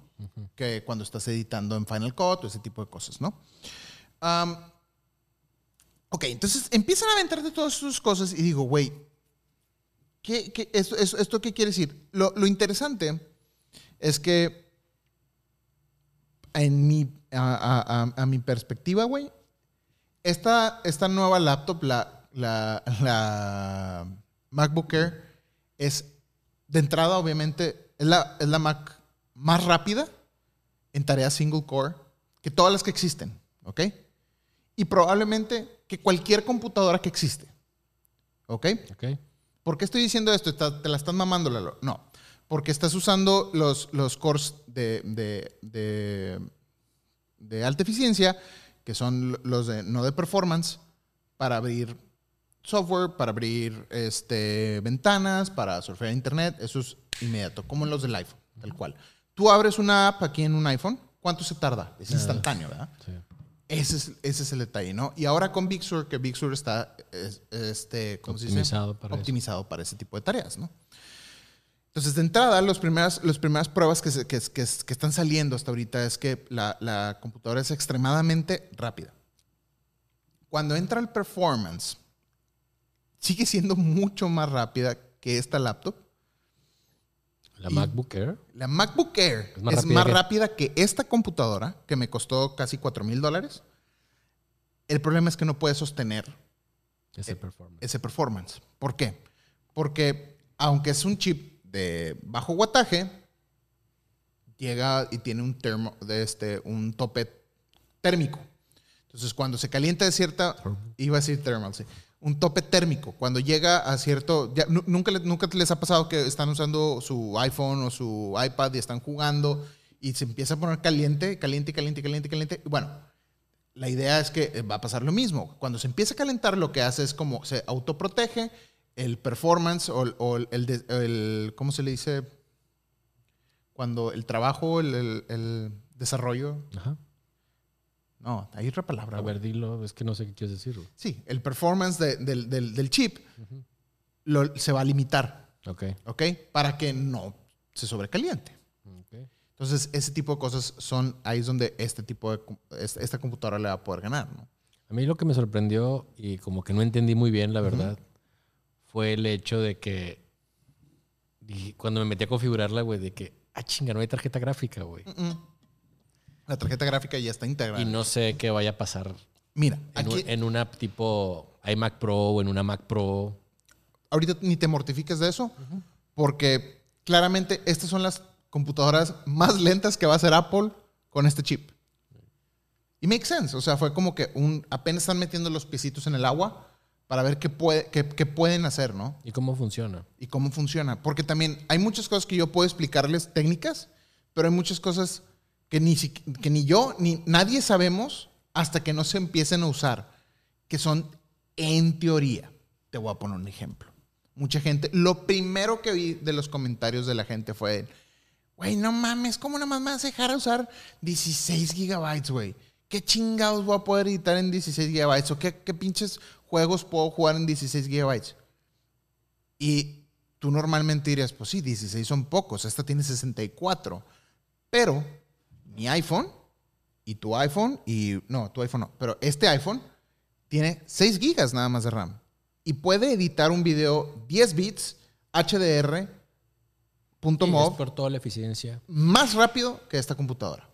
[SPEAKER 1] Que cuando estás editando en Final Cut o ese tipo de cosas, ¿no? Am, ok, entonces empiezan a aventarte todas sus cosas y digo, güey, ¿qué, qué- esto, esto- esto qué quiere decir? Lo, lo interesante es que en mi, a, a- a- a mi perspectiva, güey, esta, esta nueva laptop, la, la, la MacBook Air, es de entrada, obviamente, es la, es la Mac más rápida en tareas single core que todas las que existen, ¿ok? Y probablemente que cualquier computadora que existe, ¿ok?
[SPEAKER 2] Ok.
[SPEAKER 1] ¿Por qué estoy diciendo esto? ¿Te la estás mamando, Lalo? No. Porque estás usando los, los cores de, de, de, de alta eficiencia, que son los de, no de performance, para abrir software, para abrir este, ventanas, para surfear internet. Eso es inmediato, como en los del iPhone, tal cual. Tú abres una app aquí en un iPhone, ¿cuánto se tarda? Es instantáneo, ¿verdad?
[SPEAKER 2] Sí.
[SPEAKER 1] Ese es, ese es el detalle, ¿no? Y ahora con Big Sur, que Big Sur está es- este, ¿cómo se dice?
[SPEAKER 2] Optimizado eso.
[SPEAKER 1] Optimizado para ese tipo de tareas, ¿no? Entonces, de entrada, las primeras, las primeras pruebas que, se- que, que- que están saliendo hasta ahorita es que la, la computadora es extremadamente rápida. Cuando entra el performance, sigue siendo mucho más rápida que esta laptop.
[SPEAKER 2] La
[SPEAKER 1] Y-
[SPEAKER 2] MacBook Air.
[SPEAKER 1] La MacBook Air
[SPEAKER 2] Es
[SPEAKER 1] es
[SPEAKER 2] más
[SPEAKER 1] más,
[SPEAKER 2] rápida que-
[SPEAKER 1] rápida que esta computadora, que me costó casi 4 mil dólares. El problema es que no puede sostener
[SPEAKER 2] Ese performance.
[SPEAKER 1] ese performance. ¿Por qué? Porque aunque es un chip de bajo wattaje, llega y tiene un termo, de este, un tope térmico. Entonces, cuando se calienta de cierta, iba a decir thermal, sí, un tope térmico. Cuando llega a cierto, ya, nu- nunca, nunca les ha pasado que están usando su iPhone o su iPad y están jugando y se empieza a poner caliente, caliente, caliente, caliente, caliente. Bueno, la idea es que eh, va a pasar lo mismo. Cuando se empieza a calentar, lo que hace es como se autoprotege el performance o, el- o el, el el- ¿cómo se le dice? Cuando el trabajo, el, el- desarrollo.
[SPEAKER 2] Ajá.
[SPEAKER 1] No, hay otra palabra.
[SPEAKER 2] A
[SPEAKER 1] güey.
[SPEAKER 2] ver, dilo. Es que no sé qué quieres decir. güey.
[SPEAKER 1] Sí, el performance de- del, del- del chip lo- se va a limitar,
[SPEAKER 2] Ok.
[SPEAKER 1] ¿ok? Para que no se sobrecaliente.
[SPEAKER 2] Ok.
[SPEAKER 1] Entonces, ese tipo de cosas son, ahí es donde este tipo de, esta computadora le va a poder ganar, ¿no?
[SPEAKER 2] A mí lo que me sorprendió y como que no entendí muy bien, la verdad, fue el hecho de que dije- cuando me metí a configurarla, güey, de que, ah, chinga, no hay tarjeta gráfica, güey.
[SPEAKER 1] La tarjeta gráfica ya está integrada.
[SPEAKER 2] Y no sé qué vaya a pasar
[SPEAKER 1] Mira,
[SPEAKER 2] en,
[SPEAKER 1] aquí,
[SPEAKER 2] un- en una tipo iMac Pro o en una Mac Pro.
[SPEAKER 1] ahorita ni te mortifiques de eso, porque claramente estas son las computadoras más lentas que va a hacer Apple con este chip. Y make sense, o sea, fue como que un, apenas están metiendo los piecitos en el agua para ver qué, puede, qué, qué pueden hacer, ¿no?
[SPEAKER 2] ¿Y cómo funciona?
[SPEAKER 1] Y cómo funciona. Porque también hay muchas cosas que yo puedo explicarles técnicas, pero hay muchas cosas que ni, que ni yo ni nadie sabemos hasta que no se empiecen a usar, que son en teoría. Te voy a poner un ejemplo. Mucha gente, lo primero que vi de los comentarios de la gente fue, güey, no mames, ¿cómo nada más me vas a dejar usar 16 gigabytes, güey? ¿Qué chingados voy a poder editar en 16 gigabytes? ¿O qué, qué pinches juegos puedo jugar en 16 gigabytes? Y tú normalmente dirías, pues sí, 16 son pocos, esta tiene 64. Pero mi iPhone y tu iPhone, y no, tu iPhone no, pero este iPhone tiene 6 gigas nada más de RAM. Y puede editar un video 10 bits HDR, punto mov,
[SPEAKER 2] por toda la eficiencia.
[SPEAKER 1] más rápido que esta computadora.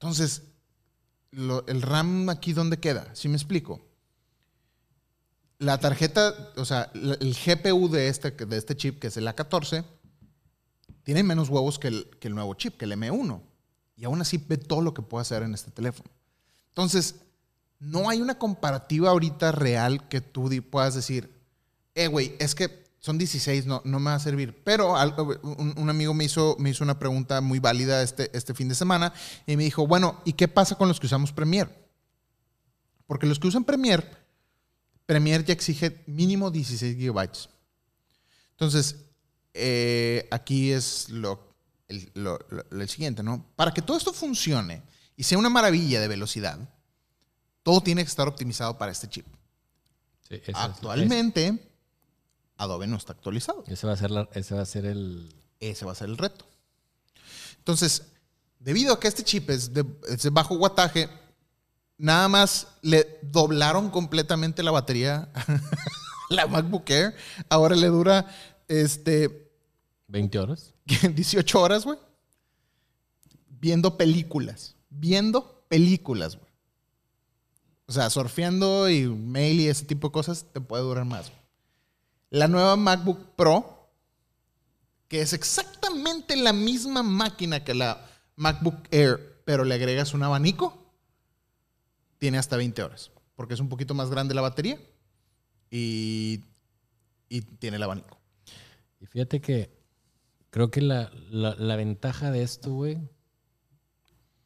[SPEAKER 1] Entonces, el RAM aquí, ¿dónde queda? Si me explico. La tarjeta, o sea, el GPU de este, de este chip, que es el A14, tiene menos huevos que el, que el nuevo chip, que el M1. Y aún así ve todo lo que puede hacer en este teléfono. Entonces, no hay una comparativa ahorita real que tú puedas decir, eh, güey, es que son 16, no, no me va a servir. Pero un, un amigo me hizo, me hizo una pregunta muy válida este, este fin de semana y me dijo, bueno, ¿y qué pasa con los que usamos Premiere? Porque los que usan Premiere, Premiere ya exige mínimo 16 gigabytes. Entonces, eh, aquí es lo, el, lo- lo- el siguiente, ¿no? Para que todo esto funcione y sea una maravilla de velocidad, todo tiene que estar optimizado para este chip.
[SPEAKER 2] Sí, es-
[SPEAKER 1] Actualmente, Adobe no está actualizado.
[SPEAKER 2] ese va a ser, la- ese va a ser el...
[SPEAKER 1] Ese va a ser el reto. Entonces, debido a que este chip es de, es de bajo wattaje, nada más le doblaron completamente la batería la MacBook Air. Ahora le dura este,
[SPEAKER 2] 20 horas.
[SPEAKER 1] 18 horas, güey. Viendo películas. Viendo películas, güey. O sea, surfeando y mail y ese tipo de cosas te puede durar más. güey. La nueva MacBook Pro, que es exactamente la misma máquina que la MacBook Air, pero le agregas un abanico, tiene hasta 20 horas. Porque es un poquito más grande la batería y, y tiene el abanico.
[SPEAKER 2] Y fíjate que creo que la, la- la ventaja de esto, güey,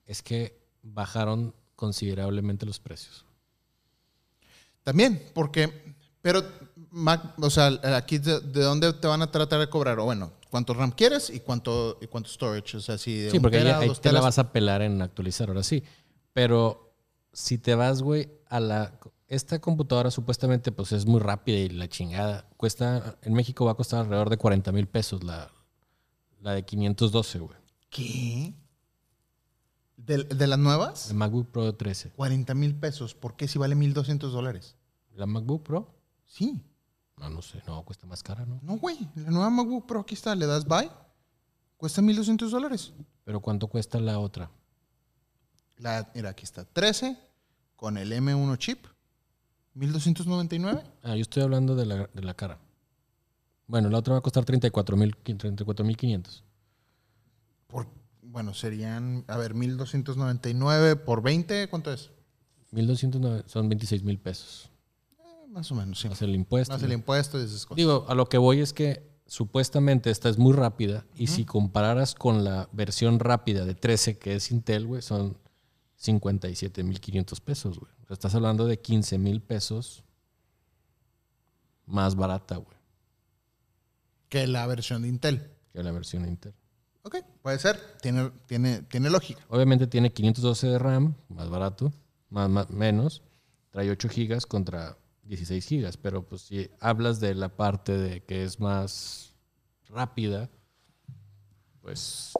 [SPEAKER 2] es que bajaron considerablemente los precios.
[SPEAKER 1] También, porque, pero, Mac, o sea, aquí de, de dónde te van a tratar de cobrar, o bueno, cuánto RAM quieres y cuánto, y cuánto storage, o sea, si de
[SPEAKER 2] Sí,
[SPEAKER 1] un
[SPEAKER 2] porque
[SPEAKER 1] tera,
[SPEAKER 2] ahí te la vas a pelar en actualizar, ahora sí. Pero si te vas, güey, a la... Esta computadora supuestamente pues es muy rápida y la chingada. Cuesta, en México va a costar alrededor de 40 mil pesos la, la de 512, güey.
[SPEAKER 1] ¿Qué? ¿De, de las nuevas?
[SPEAKER 2] El MacBook Pro 13.
[SPEAKER 1] 40 mil pesos. ¿Por qué si vale 1.200 dólares?
[SPEAKER 2] ¿La MacBook Pro?
[SPEAKER 1] Sí.
[SPEAKER 2] No, no sé. No, cuesta más cara, ¿no?
[SPEAKER 1] No, güey. La nueva MacBook Pro aquí está. Le das buy. Cuesta 1.200 dólares.
[SPEAKER 2] Pero ¿cuánto cuesta la otra?
[SPEAKER 1] La, mira, aquí está. 13 con el M1 chip. 1.299.
[SPEAKER 2] Ah, yo estoy hablando de la, de la cara. Bueno, la otra va a costar 34.500.
[SPEAKER 1] Por, bueno, serían, a ver, 1.299 por 20. ¿Cuánto es?
[SPEAKER 2] 1.209 son 26 mil pesos.
[SPEAKER 1] Más o menos, sí.
[SPEAKER 2] Más el impuesto.
[SPEAKER 1] Más el impuesto y esas cosas.
[SPEAKER 2] Digo, a lo que voy es que supuestamente esta es muy rápida y si compararas con la versión rápida de 13 que es Intel, güey, son 57.500 pesos, güey. O sea, estás hablando de 15 mil pesos más barata, güey,
[SPEAKER 1] que la versión de Intel.
[SPEAKER 2] que la versión Intel.
[SPEAKER 1] Ok, puede ser. Tiene, tiene, tiene lógica.
[SPEAKER 2] Obviamente tiene 512 de RAM, más barato, más, más- menos. Trae 8 gigas contra 16 gigas. Pero pues si hablas de la parte de que es más rápida, pues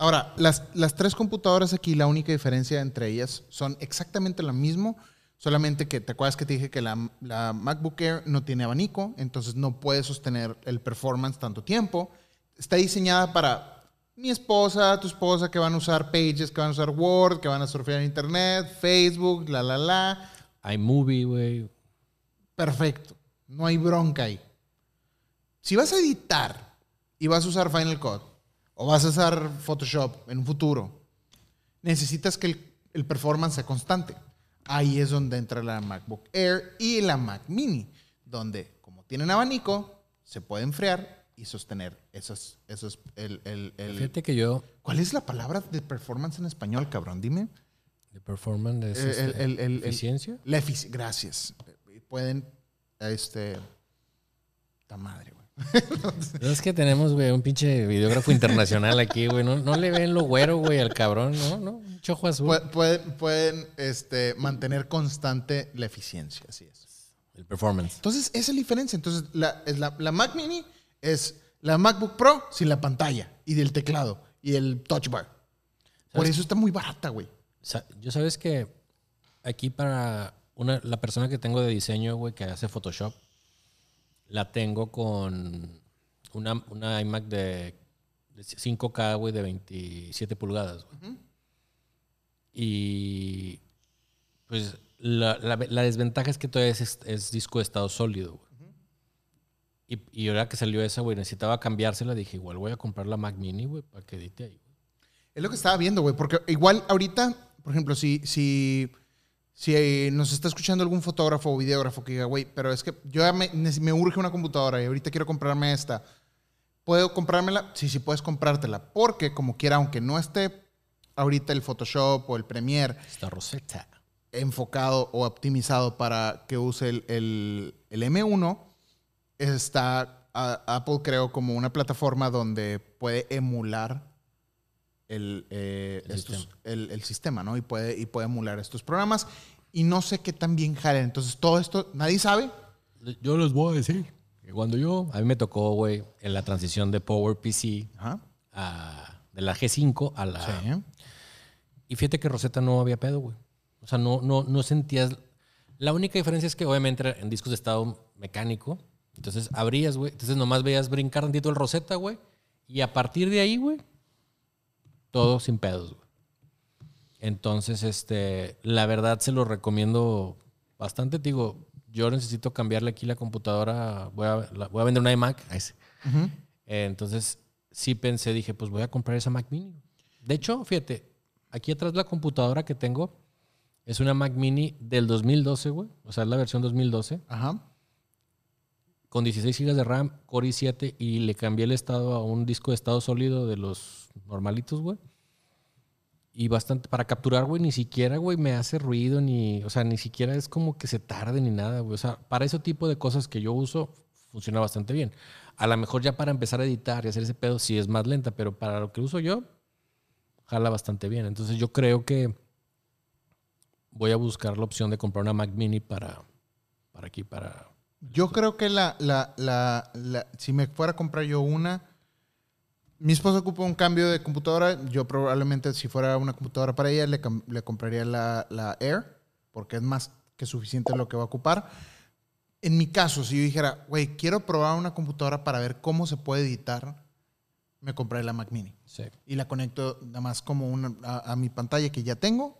[SPEAKER 1] Ahora, las, las tres computadoras aquí, la única diferencia entre ellas son exactamente lo mismo, solamente que te acuerdas que te dije que la, la MacBook Air no tiene abanico, entonces no puede sostener el performance tanto tiempo. Está diseñada para mi esposa, tu esposa, que van a usar Pages, que van a usar Word, que van a surfear en Internet, Facebook, la, la, la.
[SPEAKER 2] iMovie, güey.
[SPEAKER 1] Perfecto. No hay bronca ahí. Si vas a editar y vas a usar Final Cut o vas a usar Photoshop en un futuro, necesitas que el, el performance sea constante. Ahí es donde entra la MacBook Air y la Mac Mini, donde como tienen abanico, se puede enfriar y sostener esos, esos, el, el- el-
[SPEAKER 2] Fíjate que yo,
[SPEAKER 1] ¿Cuál es la palabra de performance en español, cabrón? Dime.
[SPEAKER 2] de performance, es
[SPEAKER 1] Eh, el- el- el- el-
[SPEAKER 2] eficiencia.
[SPEAKER 1] La Gracias. Pueden, este, ta madre, güey.
[SPEAKER 2] Es que tenemos, güey, un pinche videógrafo internacional aquí, güey. No, no le ven lo güero, güey, al cabrón, ¿no? ¿No? Un chojo azul.
[SPEAKER 1] Pue- Pueden, pueden este, mantener constante la eficiencia, así es.
[SPEAKER 2] El performance.
[SPEAKER 1] Entonces, esa es la diferencia. Entonces, la, es la, la Mac Mini es la MacBook Pro sin la pantalla y del teclado y el touch bar. Por eso está muy barata, güey.
[SPEAKER 2] Yo sabes que aquí para una, la persona que tengo de diseño, güey, que hace Photoshop, la tengo con una, una iMac de, de 5K, güey, de 27 pulgadas, güey. Y pues la, la- la desventaja es que todavía es, es disco de estado sólido, güey. Y, y ahora que salió esa, güey, necesitaba cambiársela. Dije, igual voy a comprar la Mac Mini, güey, para que edite ahí.
[SPEAKER 1] Es lo que estaba viendo, güey. Porque igual ahorita, por ejemplo, si, si, si eh, nos está escuchando algún fotógrafo o videógrafo que diga, güey, pero es que yo ya me, me urge una computadora y ahorita quiero comprarme esta. ¿Puedo comprármela? Sí, sí, puedes comprártela. Porque como quiera, aunque no esté ahorita el Photoshop o el Premiere
[SPEAKER 2] Esta Rosetta.
[SPEAKER 1] enfocado o optimizado para que use el, el- el M1, está a- Apple creo como una plataforma donde puede emular el, eh,
[SPEAKER 2] El
[SPEAKER 1] estos-
[SPEAKER 2] sistema.
[SPEAKER 1] el- el sistema, ¿no? Y puede, y puede emular estos programas. Y no sé qué tan bien jalen. Entonces, todo esto, nadie sabe.
[SPEAKER 2] Yo les voy a decir que cuando yo, a mí me tocó, güey, en la transición de PowerPC a, de la G5 a la...
[SPEAKER 1] Sí.
[SPEAKER 2] Y fíjate que Rosetta no había pedo, güey. O sea, no, no, no sentías... La única diferencia es que obviamente en discos de estado mecánico. Entonces abrías, güey. Entonces nomás veías brincar tantito el Rosetta, güey. Y a partir de ahí, güey, todo sin pedos, güey. Entonces, este, la verdad se lo recomiendo bastante. Te Digo, yo necesito cambiarle aquí la computadora. Voy a, la- voy a vender una iMac.
[SPEAKER 1] Ujú.
[SPEAKER 2] Eh, entonces, sí pensé, dije, pues voy a comprar esa Mac Mini. De hecho, fíjate, aquí atrás la computadora que tengo es una Mac Mini del 2012, güey. O sea, es la versión 2012,
[SPEAKER 1] Ajá.
[SPEAKER 2] Con 16 GB de RAM, Core i7 y le cambié el estado a un disco de estado sólido de los normalitos, güey. Y bastante, para capturar, güey, ni siquiera, güey, me hace ruido, ni, o sea, ni siquiera es como que se tarde ni nada, güey. O sea, para ese tipo de cosas que yo uso, funciona bastante bien. A lo mejor ya para empezar a editar y hacer ese pedo sí es más lenta, pero para lo que uso yo, jala bastante bien. Entonces yo creo que voy a buscar la opción de comprar una Mac Mini para, para aquí, para...
[SPEAKER 1] Yo creo que la, la, la, la- si me fuera a comprar yo una, mi esposa ocupa un cambio de computadora. Yo probablemente si fuera una computadora para ella, le, le compraría la, la Air, porque es más que suficiente lo que va a ocupar. En mi caso, si yo dijera, güey, quiero probar una computadora para ver cómo se puede editar, me compré la Mac Mini.
[SPEAKER 2] Sí.
[SPEAKER 1] Y la conecto nada más como una, a, a mi pantalla que ya tengo.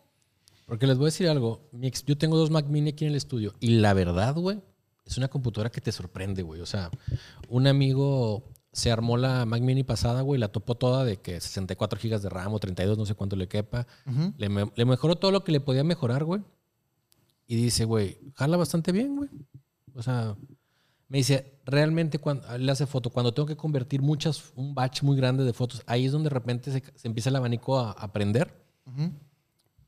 [SPEAKER 2] Porque les voy a decir algo. Yo tengo dos Mac Mini aquí en el estudio. Y la verdad, güey, es una computadora que te sorprende, güey. O sea, un amigo se armó la Mac Mini pasada, güey, la topó toda de que 64 gigas de RAM o 32, no sé cuánto le quepa. Le, me- le mejoró todo lo que le podía mejorar, güey. Y dice, güey, jala bastante bien, güey. O sea, me dice, realmente cuando le hace foto, cuando tengo que convertir muchas, un batch muy grande de fotos, ahí es donde de repente se, se empieza el abanico a, a prender.
[SPEAKER 1] Ujú.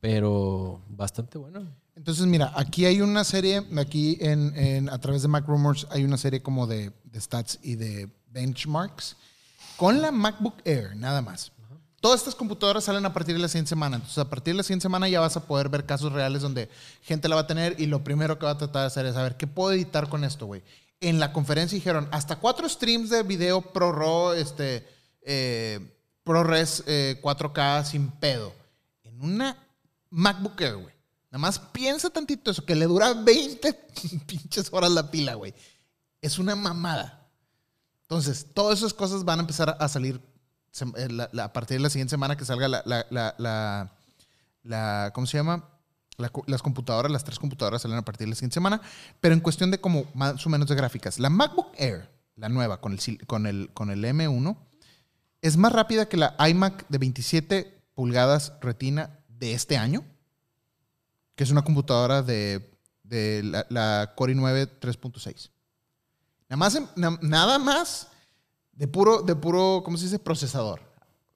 [SPEAKER 2] Pero bastante bueno.
[SPEAKER 1] Entonces, mira, aquí hay una serie, aquí en, a través de Mac Rumors hay una serie como de, stats y de benchmarks con la MacBook Air, nada más. Todas estas computadoras salen a partir de la siguiente semana. Entonces, a partir de la siguiente semana ya vas a poder ver casos reales donde gente la va a tener y lo primero que va a tratar de hacer es saber qué puedo editar con esto, güey. En la conferencia dijeron hasta cuatro streams de video Pro este, eh, ProRes eh, 4K sin pedo. En una MacBook Air, güey. Nada más piensa tantito eso, que le dura 20 pinches horas la pila, güey. Es una mamada. Entonces, todas esas cosas van a empezar a salir eh, a partir de la siguiente semana que salga la, la, la, ¿cómo se llama? Las computadoras, las tres computadoras salen a partir de la siguiente semana, pero en cuestión de como más o menos de gráficas. La MacBook Air, la nueva con el, con el, con el M1, es más rápida que la iMac de 27 pulgadas retina de este año, que es una computadora de, de la, Core i9 3.6. Nada más, nada más de puro, de puro, ¿cómo se dice? Procesador.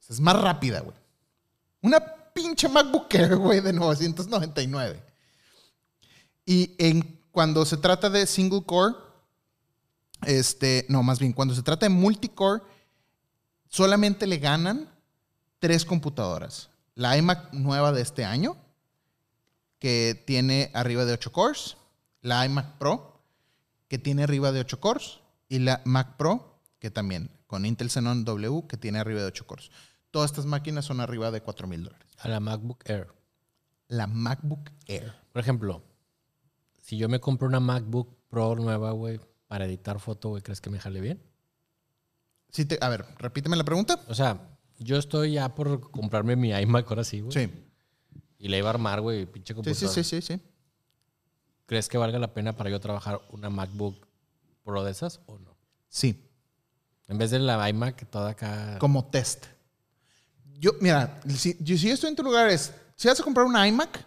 [SPEAKER 1] Es más rápida, güey. Una pinche MacBook güey, de 999. Y en, cuando se trata de single core, este, no, más bien, cuando se trata de multicore, solamente le ganan tres computadoras. La iMac nueva de este año, que tiene arriba de 8 cores, la iMac Pro, que tiene arriba de 8 cores, y la Mac Pro, que también con Intel Xenon W, que tiene arriba de 8 cores. Todas estas máquinas son arriba de 4 mil dólares.
[SPEAKER 2] A la MacBook Air.
[SPEAKER 1] La MacBook Air.
[SPEAKER 2] Por ejemplo, si yo me compro una MacBook Pro nueva, güey, para editar foto, güey, ¿crees que me jale bien?
[SPEAKER 1] Sí te- a ver, repíteme la pregunta.
[SPEAKER 2] O sea, yo estoy ya por comprarme mi iMac ahora sí, güey.
[SPEAKER 1] Sí.
[SPEAKER 2] Y la iba a armar, güey, pinche
[SPEAKER 1] Sí,
[SPEAKER 2] computadora.
[SPEAKER 1] sí, sí, sí, sí.
[SPEAKER 2] ¿Crees que valga la pena para yo trabajar una MacBook Pro de esas o no?
[SPEAKER 1] Sí.
[SPEAKER 2] En vez de la iMac toda acá.
[SPEAKER 1] como test. Yo, mira, si yo, si estoy en tu lugar, es, si vas a comprar una iMac,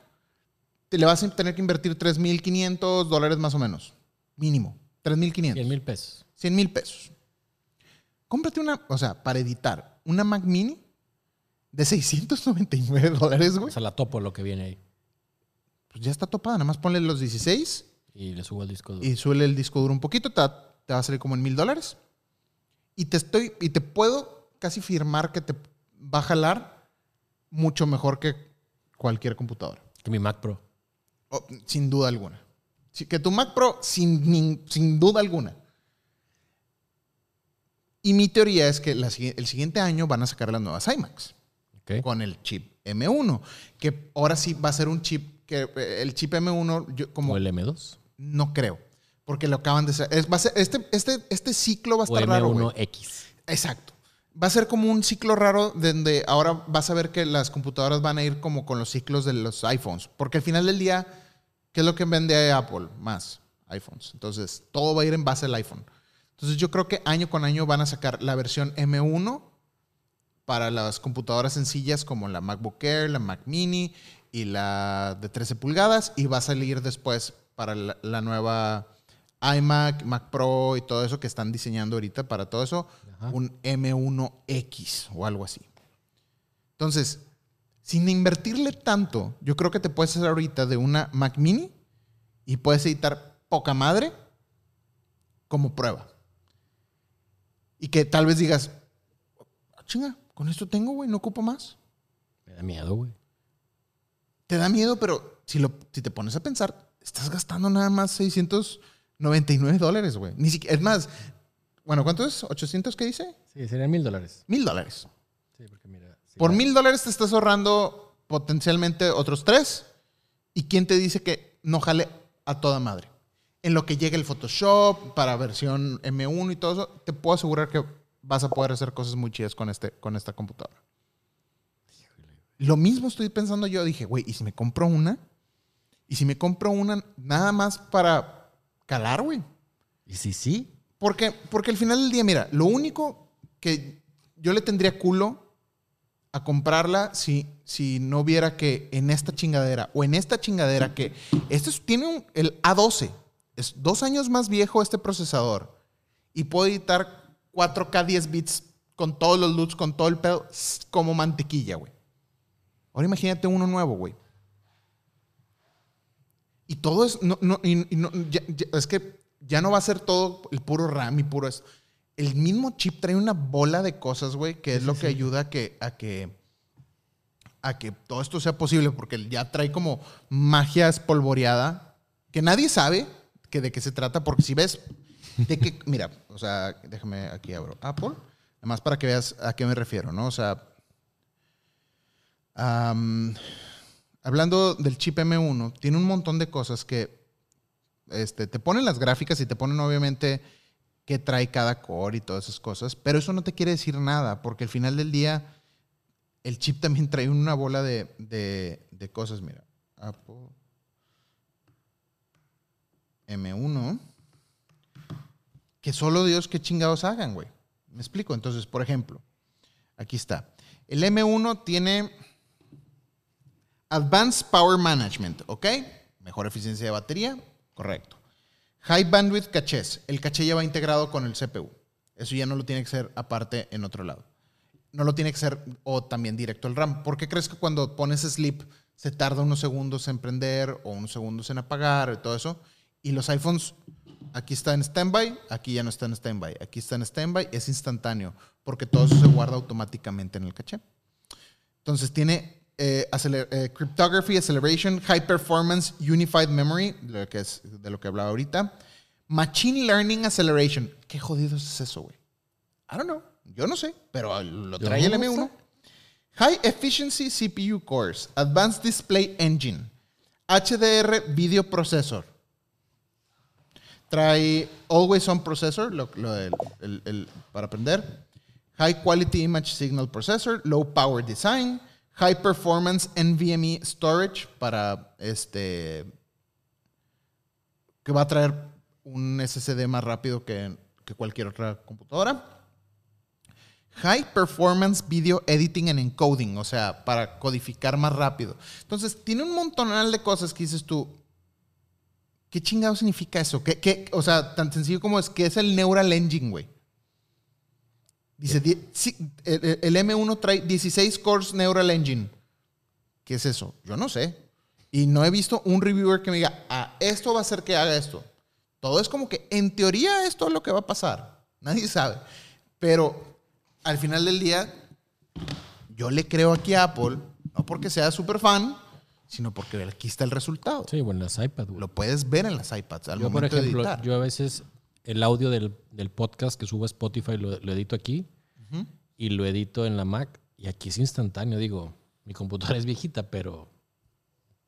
[SPEAKER 1] te le vas a tener que invertir 3.500 dólares más o menos. Mínimo. 3.500.
[SPEAKER 2] 100 mil pesos.
[SPEAKER 1] 100 mil pesos. Cómprate una, o sea, para editar, una Mac Mini de 699 dólares,
[SPEAKER 2] O
[SPEAKER 1] güey.
[SPEAKER 2] sea, la topo lo que viene ahí.
[SPEAKER 1] Pues ya está topada. Nada más ponle los 16
[SPEAKER 2] Y le subo el disco duro.
[SPEAKER 1] y suele el disco duro un poquito, te va, te va a salir como en mil dólares. Y te estoy, y te puedo casi firmar que te va a jalar mucho mejor que cualquier computadora.
[SPEAKER 2] Que mi Mac Pro.
[SPEAKER 1] O, sin duda alguna. Que tu Mac Pro, sin, sin duda alguna. Y mi teoría es que la el siguiente año van a sacar las nuevas iMacs Con el chip M1, que ahora sí va a ser un chip que eh, el chip M1 yo como
[SPEAKER 2] O el M2.
[SPEAKER 1] no creo. Porque lo acaban de hacer. Es- va a ser- este, este, este ciclo va a
[SPEAKER 2] O
[SPEAKER 1] estar raro, güey.
[SPEAKER 2] M1X.
[SPEAKER 1] Exacto. Va a ser como un ciclo raro donde ahora vas a ver que las computadoras van a ir como con los ciclos de los iPhones. Porque al final del día, ¿qué es lo que vende Apple? Más iPhones. Entonces, todo va a ir en base al iPhone. Entonces, yo creo que año con año van a sacar la versión M1 para las computadoras sencillas como la MacBook Air, la Mac Mini y la de 13 pulgadas. Y va a salir después para la, la nueva iMac, Mac Pro y todo eso que están diseñando ahorita para todo eso,
[SPEAKER 2] Ajá.
[SPEAKER 1] un M1X o algo así. Entonces, sin invertirle tanto, yo creo que te puedes hacer ahorita de una Mac Mini y puedes editar poca madre como prueba. Y que tal vez digas, "Ah, chinga, con esto tengo, güey, no ocupo más.
[SPEAKER 2] Me da miedo, güey.
[SPEAKER 1] Te da miedo, pero si, lo, si te pones a pensar, estás gastando nada más 699 dólares, güey. Ni siquiera, es más, bueno, ¿cuánto es? ¿800 qué dice?
[SPEAKER 2] Sí, serían mil dólares.
[SPEAKER 1] Mil dólares.
[SPEAKER 2] Sí, porque mira.
[SPEAKER 1] Por mil dólares te estás ahorrando potencialmente otros tres. ¿Y quién te dice que no jale a toda madre? en lo que llegue el Photoshop para versión M1 y todo eso, te puedo asegurar que vas a poder hacer cosas muy chidas con, este, con esta computadora. Lo mismo estoy pensando yo. Dije, güey, ¿y si me compro una? ¿Y si me compro una nada más para calar, güey?
[SPEAKER 2] ¿Y si sí?
[SPEAKER 1] Porque, porque al final del día, mira, lo único que yo le tendría culo a comprarla si, si no viera que en esta chingadera o en esta chingadera que este tiene un, el A12, es dos años más viejo este procesador y puede editar 4K 10 bits con todos los LUTs, con todo el pedo, como mantequilla, güey. Ahora imagínate uno nuevo, güey. Y todo es, no, no, es que ya no va a ser todo el puro RAM y puro esto. El mismo chip trae una bola de cosas, güey, que es lo que ayuda a que, a que, a que todo esto sea posible, porque ya trae como magia espolvoreada que nadie sabe que de qué se trata, porque si ves de que, mira, o sea, déjame aquí abro Apple, además para que veas a qué me refiero, ¿no? O sea, hablando del chip M1, tiene un montón de cosas que este, te ponen las gráficas y te ponen obviamente qué trae cada core y todas esas cosas, pero eso no te quiere decir nada, porque al final del día el chip también trae una bola de, de cosas. Mira, Apple M1, que solo Dios qué chingados hagan, güey. Me explico. Entonces, por ejemplo, aquí está. El M1 tiene Advanced Power Management, ¿ok? Mejor eficiencia de batería, correcto. High Bandwidth Caches, el caché ya va integrado con el CPU. Eso ya no lo tiene que ser aparte en otro lado. No lo tiene que ser o también directo al RAM. ¿Por qué crees que cuando pones sleep se tarda unos segundos en prender o unos segundos en apagar y todo eso? Y los iPhones, aquí está en standby, aquí ya no está en standby. Aquí está en standby, es instantáneo, porque todo eso se guarda automáticamente en el caché. Entonces tiene eh, eh, cryptography Acceleration, High Performance Unified Memory, de lo que, es, de lo que hablaba ahorita. Machine Learning Acceleration. ¿Qué jodido es eso, güey? I don't know. Yo no sé, pero lo trae el M1. High Efficiency CPU Cores, Advanced Display Engine, HDR Video Processor. Trae Always On Processor, para aprender. High Quality Image Signal Processor, Low Power Design, High Performance NVMe Storage para este que va a traer un SSD más rápido que, cualquier otra computadora. High Performance Video Editing and Encoding, o sea, para codificar más rápido. Entonces, tiene un montonal de cosas que dices tú. ¿Qué chingado significa eso? ¿Qué, o sea, tan sencillo como es que es el Neural Engine, güey. Dice, el, M1 trae 16 cores Neural Engine. ¿Qué es eso? Yo no sé. Y no he visto un reviewer que me diga, ah, esto va a hacer que haga esto. Todo es como que, en teoría, esto es lo que va a pasar. Nadie sabe. Pero al final del día, yo le creo aquí a Apple, no porque sea súper fan, sino porque aquí está el resultado.
[SPEAKER 2] Sí, bueno, en las iPads.
[SPEAKER 1] Lo puedes ver en las iPads al
[SPEAKER 2] yo, por ejemplo, Yo a veces el audio del, podcast que subo a Spotify lo, edito aquí y lo edito en la Mac y aquí es instantáneo. Digo, mi computadora es viejita, pero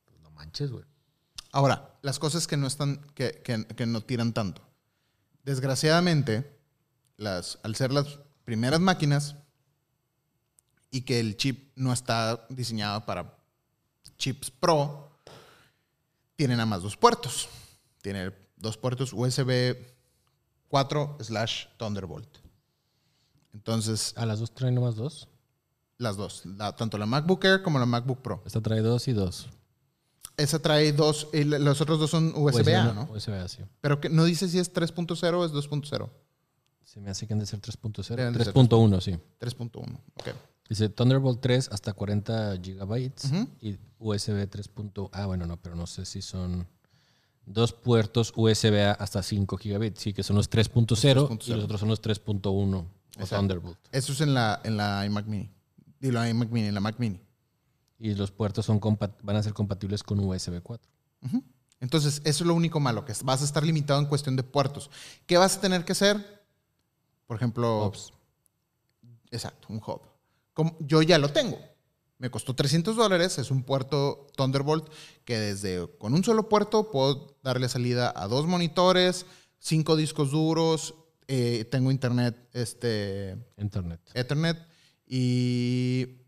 [SPEAKER 2] pues, no manches, güey.
[SPEAKER 1] Ahora, las cosas que no están, que, que, no tiran tanto. Desgraciadamente, las, al ser las primeras máquinas y que el chip no está diseñado para chips Pro, tienen nada más dos puertos. Tiene dos puertos USB 4 slash Thunderbolt. Entonces.
[SPEAKER 2] ¿A las dos traen nomás dos?
[SPEAKER 1] Las dos. tanto la MacBook Air como la MacBook Pro.
[SPEAKER 2] Esta trae dos y dos.
[SPEAKER 1] Esa trae dos. Y los otros dos son USB-A, ¿no?
[SPEAKER 2] USB-A, sí.
[SPEAKER 1] Pero que no dice si es 3.0 o es 2.0.
[SPEAKER 2] Se me hace que han de ser 3.0. 3.1, sí.
[SPEAKER 1] 3.1, ok.
[SPEAKER 2] Dice Thunderbolt 3 hasta 40 gigabytes y USB 3. Ah, bueno, no, pero no sé si son dos puertos USB hasta 5 gigabits, sí, que son los 3.0 y los otros son los 3.1 o Thunderbolt.
[SPEAKER 1] Eso es en la, en la iMac Mini. Dilo, la iMac Mini, en la Mac Mini.
[SPEAKER 2] Y los puertos son van a ser compatibles con USB 4.
[SPEAKER 1] Entonces, eso es lo único malo, que vas a estar limitado en cuestión de puertos. ¿Qué vas a tener que hacer? Por ejemplo, exacto, un hub. Como, yo ya lo tengo. Me costó 300 dólares, es un puerto Thunderbolt que desde con un solo puerto puedo darle salida a dos monitores, cinco discos duros, eh, tengo internet, este,
[SPEAKER 2] Internet.
[SPEAKER 1] Ethernet y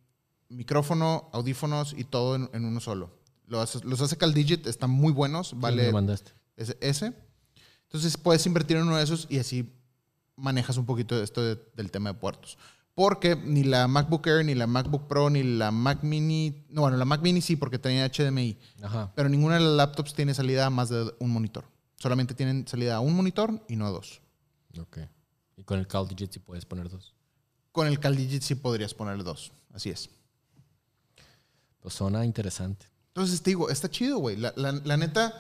[SPEAKER 1] micrófono, audífonos y todo en, en uno solo. Los, hace- los hace CalDigit, están muy buenos,
[SPEAKER 2] Sí,
[SPEAKER 1] vale
[SPEAKER 2] me mandaste.
[SPEAKER 1] ese, ese. Entonces puedes invertir en uno de esos y así manejas un poquito esto de- del tema de puertos. Porque ni la MacBook Air, ni la MacBook Pro, ni la Mac Mini, no, bueno, la Mac Mini sí, porque tenía HDMI,
[SPEAKER 2] Ajá.
[SPEAKER 1] pero ninguna de las laptops tiene salida a más de un monitor. Solamente tienen salida a un monitor y no a dos.
[SPEAKER 2] Ok. Y con el Call Digit sí puedes poner dos.
[SPEAKER 1] Con el CalDigit sí podrías ponerle dos. Así es.
[SPEAKER 2] Pues suena interesante.
[SPEAKER 1] Entonces te digo, está chido, güey. La, la- la neta,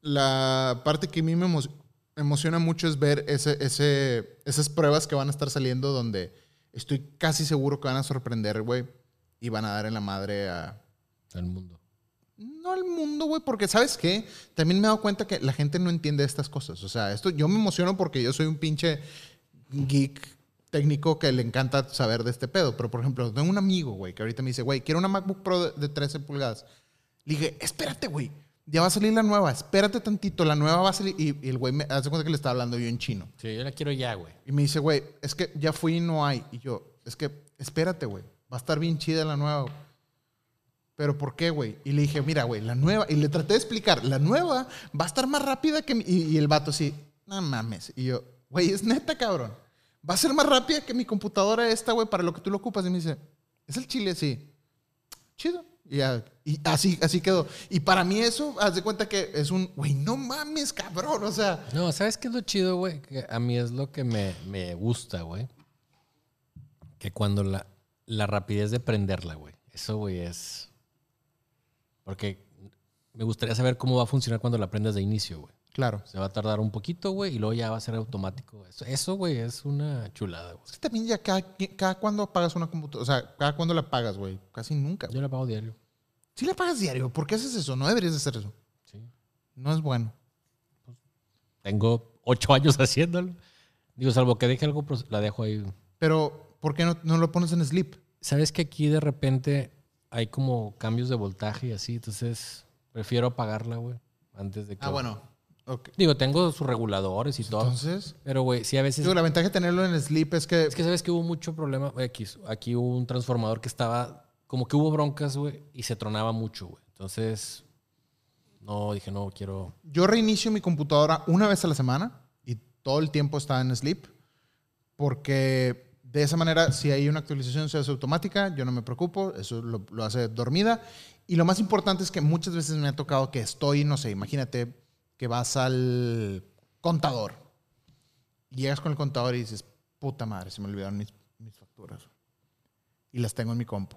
[SPEAKER 1] la parte que a mí me emo- emociona mucho es ver ese, ese, esas pruebas que van a estar saliendo donde estoy casi seguro que van a sorprender, güey. Y van a dar en la madre a...
[SPEAKER 2] El mundo.
[SPEAKER 1] No al mundo, güey, porque ¿sabes qué? También me he dado cuenta que la gente no entiende estas cosas. O sea, esto yo me emociono porque yo soy un pinche geek técnico que le encanta saber de este pedo. Pero, por ejemplo, tengo un amigo, güey, que ahorita me dice, güey, quiero una MacBook Pro de 13 pulgadas. Le dije, espérate, güey. Ya va a salir la nueva. Espérate tantito. La nueva va a salir. Y, y el güey me hace cuenta que le estaba hablando yo en chino.
[SPEAKER 2] Sí, yo la quiero ya, güey.
[SPEAKER 1] Y me dice, güey, es que ya fui y no hay. Y yo, es que espérate, güey. Va a estar bien chida la nueva. güey. Pero ¿por qué, güey? Y le dije, mira, güey, la nueva. Y le traté de explicar, la nueva va a estar más rápida que mi. Y, y el vato así, no mames. Y yo, güey, es neta, cabrón. Va a ser más rápida que mi computadora esta, güey, para lo que tú lo ocupas. Y me dice, ¿es el chile? Sí. Chido. Y, así quedó. Y para mí eso, haz de cuenta que es un, güey, no mames, cabrón. O sea,
[SPEAKER 2] No, ¿sabes qué es lo chido, güey? Que a mí es lo que me, me gusta, güey. Que cuando la, la rapidez de prenderla, güey. Eso, güey, es... Porque me gustaría saber cómo va a funcionar cuando la prendas de inicio, güey.
[SPEAKER 1] Claro.
[SPEAKER 2] Se va a tardar un poquito, güey, y luego ya va a ser automático. Eso, eso, güey, es una chulada, güey.
[SPEAKER 1] Es que también ya cada, cada cuando apagas una computadora, o sea, cada cuando la apagas, güey, casi nunca.
[SPEAKER 2] Yo la pago diario.
[SPEAKER 1] Si la pagas diario, ¿por qué haces eso? No deberías de hacer eso.
[SPEAKER 2] Sí.
[SPEAKER 1] No es bueno.
[SPEAKER 2] Tengo ocho años haciéndolo. Digo, salvo que deje algo, pues la dejo ahí.
[SPEAKER 1] Pero, ¿por qué no, no lo pones en sleep?
[SPEAKER 2] ¿Sabes que aquí de repente hay como cambios de voltaje y así? Entonces, prefiero apagarla, güey, antes de que...
[SPEAKER 1] Ah, bueno. Ok.
[SPEAKER 2] Digo, tengo sus reguladores y todo.
[SPEAKER 1] Entonces,
[SPEAKER 2] Pero, güey, sí a veces...
[SPEAKER 1] digo, la ventaja de tenerlo en sleep es que,
[SPEAKER 2] Es que sabes que hubo mucho problema. X, aquí hubo un transformador que estaba... Como que hubo broncas, güey, y se tronaba mucho, güey. Entonces, no, dije, no, quiero...
[SPEAKER 1] yo reinicio mi computadora una vez a la semana y todo el tiempo está en sleep porque de esa manera, si hay una actualización, se hace automática, yo no me preocupo, eso lo, lo hace dormida. Y lo más importante es que muchas veces me ha tocado que estoy, no sé, imagínate que vas al contador. Llegas con el contador y dices, puta madre, se me olvidaron mis, facturas. Y las tengo en mi compu.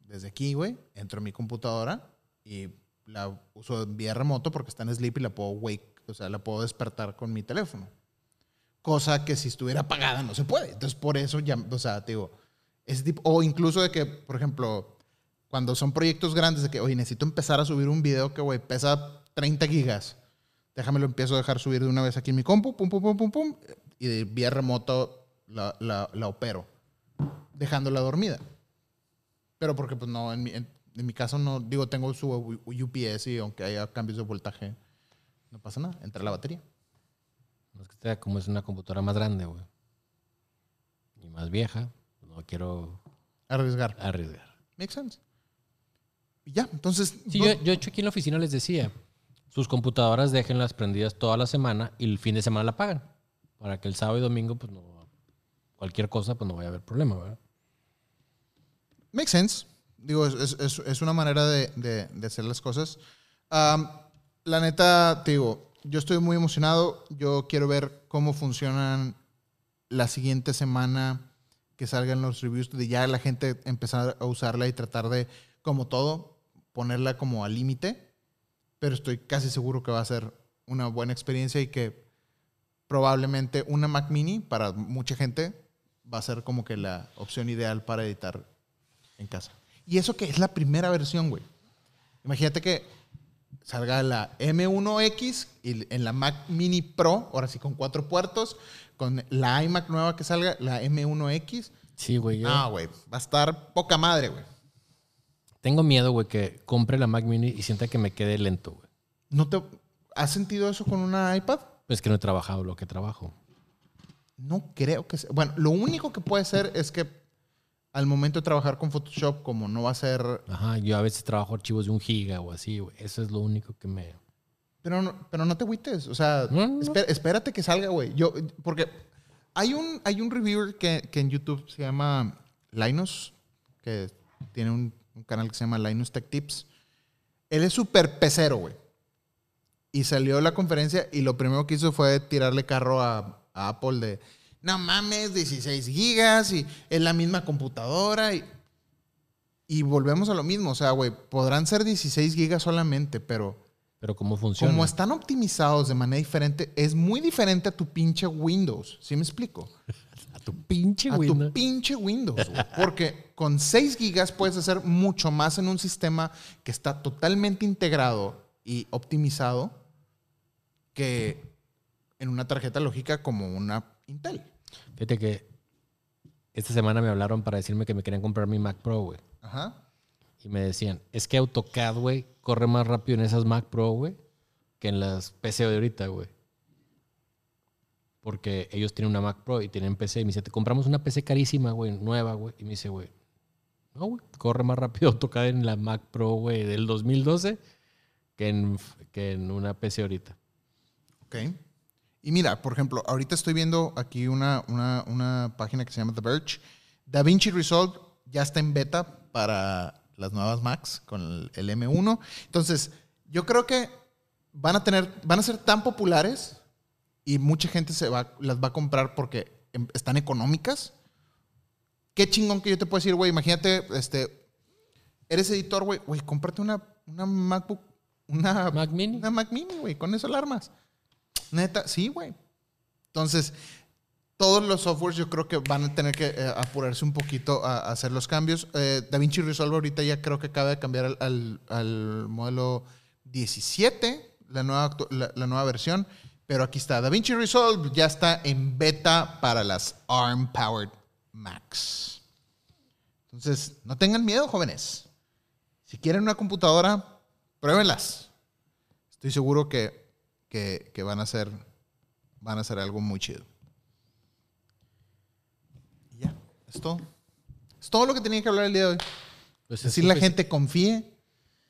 [SPEAKER 1] Desde aquí, güey, entro en mi computadora y la uso en vía remoto porque está en sleep y la puedo wake, o sea, la puedo despertar con mi teléfono. Cosa que si estuviera apagada no se puede. Entonces, por eso ya, o sea, te digo, ese tipo, o incluso de que, por ejemplo, cuando son proyectos grandes de que, oye, necesito empezar a subir un video que, güey, pesa 30 gigas. Déjame lo empiezo a dejar subir de una vez aquí en mi compu, pum, pum, pum, pum, pum, y de vía remoto la, la, la opero, dejándola dormida. Pero porque, pues, no, en mi, en, en mi caso no, digo, tengo su UPS y aunque haya cambios de voltaje, no pasa nada, entra la batería.
[SPEAKER 2] No es que sea como es una computadora más grande, güey. Y más vieja. No quiero
[SPEAKER 1] Arriesgar.
[SPEAKER 2] arriesgar.
[SPEAKER 1] Makes sense. Y ya, entonces.
[SPEAKER 2] Sí,
[SPEAKER 1] no-
[SPEAKER 2] yo, yo hecho aquí en la oficina les decía, sus computadoras déjenlas prendidas toda la semana y el fin de semana la pagan. Para que el sábado y domingo, pues no, cualquier cosa, pues no vaya a haber problema, ¿verdad?
[SPEAKER 1] Makes sense. Digo, es, es- es- una manera de, de- de hacer las cosas. Am, la neta, te digo, yo estoy muy emocionado. Yo quiero ver cómo funcionan la siguiente semana que salgan los reviews de ya la gente empezar a usarla y tratar de, como todo, ponerla como al límite. Pero estoy casi seguro que va a ser una buena experiencia y que probablemente una Mac Mini para mucha gente va a ser como que la opción ideal para editar en casa. Y eso que es la primera versión, güey. Imagínate que salga la M1X y en la Mac Mini Pro, ahora sí con cuatro puertos, con la iMac nueva que salga, la M1X,
[SPEAKER 2] Sí, güey.
[SPEAKER 1] Ah, güey, va a estar poca madre, güey.
[SPEAKER 2] Tengo miedo, güey, que compre la Mac Mini y sienta que me quede lento, güey.
[SPEAKER 1] ¿No te has sentido eso con una iPad?
[SPEAKER 2] Pues que no he trabajado lo que trabajo.
[SPEAKER 1] No creo que sea. Bueno, lo único que puede ser es que al momento de trabajar con Photoshop, como no va a ser.
[SPEAKER 2] Ajá, yo a veces trabajo archivos de un giga o así, güey. Eso es lo único que me...
[SPEAKER 1] Pero no, pero no te agüites. O sea,
[SPEAKER 2] No, no, no.
[SPEAKER 1] espé- espérate que salga, güey. Yo, porque hay un, hay un reviewer que, que en YouTube se llama Linus, que tiene un, un canal que se llama Linus Tech Tips. Él es súper pecero, güey. Y salió de la conferencia y lo primero que hizo fue tirarle carro a, a Apple de, no mames, 16 gigas y es la misma computadora. Y, y volvemos a lo mismo. O sea, güey, podrán ser 16 gigas solamente, pero
[SPEAKER 2] Pero cómo funciona.
[SPEAKER 1] como están optimizados de manera diferente, es muy diferente a tu pinche Windows. ¿Sí me explico?
[SPEAKER 2] A tu pinche
[SPEAKER 1] A tu pinche Windows. güey. Porque con 6 gigas puedes hacer mucho más en un sistema que está totalmente integrado y optimizado que en una tarjeta lógica como una Intel.
[SPEAKER 2] Fíjate que esta semana me hablaron para decirme que me querían comprar mi Mac Pro, güey.
[SPEAKER 1] Ajá.
[SPEAKER 2] Y me decían, es que AutoCAD, güey, corre más rápido en esas Mac Pro, güey, que en las PC de ahorita, güey. Porque ellos tienen una Mac Pro y tienen PC. Y me dice, te compramos una PC carísima, güey, nueva, güey. Y me dice, güey, no, güey, corre más rápido AutoCAD en la Mac Pro, güey, del 2012 que en, que en una PC ahorita.
[SPEAKER 1] Ok. Y mira, por ejemplo, ahorita estoy viendo aquí una, una, una página que se llama The Verge. DaVinci Resolve ya está en beta para las nuevas Macs con el, el M1. Entonces, yo creo que van a tener, van a ser tan populares y mucha gente se va, las va a comprar porque em- están económicas. Qué chingón que yo te puedo decir, güey, imagínate, este, eres editor, güey, güey, cómprate una, una MacBook, una
[SPEAKER 2] Mac Mini.
[SPEAKER 1] una Mac Mini, güey, con eso la armas. Neta, sí, güey. Entonces, todos los softwares yo creo que van a tener que eh, apurarse un poquito a, a hacer los cambios. Eh, DaVinci Resolve ahorita ya creo que acaba de cambiar al, al- al modelo 17, la nueva, la, la nueva versión. Pero aquí está, DaVinci Resolve ya está en beta para las ARM-powered Macs. Entonces, no tengan miedo, jóvenes. Si quieren una computadora, pruébenlas. Estoy seguro que, que, que van, a ser, van a ser algo muy chido. Y ya, es todo. Es todo lo que tenía que hablar el día de hoy.
[SPEAKER 2] Pues es
[SPEAKER 1] Decir la gente confíe.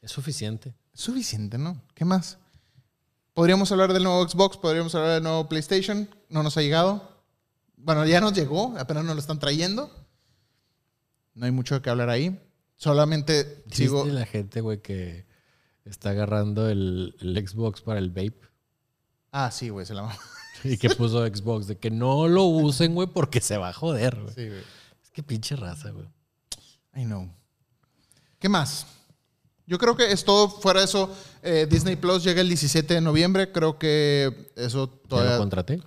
[SPEAKER 2] Es suficiente.
[SPEAKER 1] Es suficiente, ¿no? ¿Qué más? Podríamos hablar del nuevo Xbox, podríamos hablar del nuevo PlayStation. No nos ha llegado. Bueno, ya nos llegó, apenas nos lo están trayendo. No hay mucho que hablar ahí. Solamente sigo.
[SPEAKER 2] ¿Viste la gente, güey, que está agarrando el, el Xbox para el vape?
[SPEAKER 1] Ah, sí, güey, se la mamó.
[SPEAKER 2] Y que puso Xbox de que no lo usen, güey, porque se va a joder, güey.
[SPEAKER 1] Sí, güey.
[SPEAKER 2] Es que pinche raza, güey.
[SPEAKER 1] I know. ¿Qué más? Yo creo que es todo. Fuera de eso, eh, Disney Plus llega el 17 de noviembre. Creo que eso
[SPEAKER 2] ¿Ya
[SPEAKER 1] todavía.
[SPEAKER 2] lo contraté?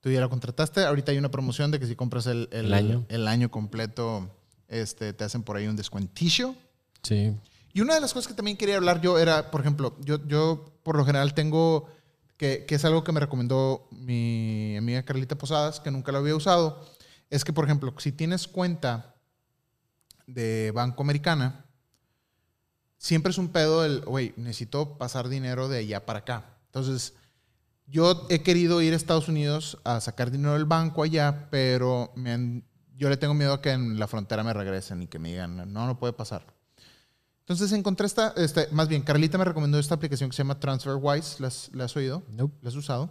[SPEAKER 1] Tú ya lo contrataste. Ahorita hay una promoción de que si compras el,
[SPEAKER 2] El año.
[SPEAKER 1] el año completo, este, te hacen por ahí un descuentillo.
[SPEAKER 2] Sí.
[SPEAKER 1] Y una de las cosas que también quería hablar yo era, por ejemplo, yo, yo por lo general tengo, que, que es algo que me recomendó mi amiga Carlita Posadas, que nunca lo había usado, es que, por ejemplo, si tienes cuenta de Banco Americana, siempre es un pedo el, güey, necesito pasar dinero de allá para acá. Entonces, yo he querido ir a Estados Unidos a sacar dinero del banco allá, pero me han- yo le tengo miedo a que en la frontera me regresen y que me digan, no, no puede pasar. Entonces encontré esta, este, más bien, Carlita me recomendó esta aplicación que se llama TransferWise. ¿La has, la has oído?
[SPEAKER 2] Nope.
[SPEAKER 1] ¿La has usado?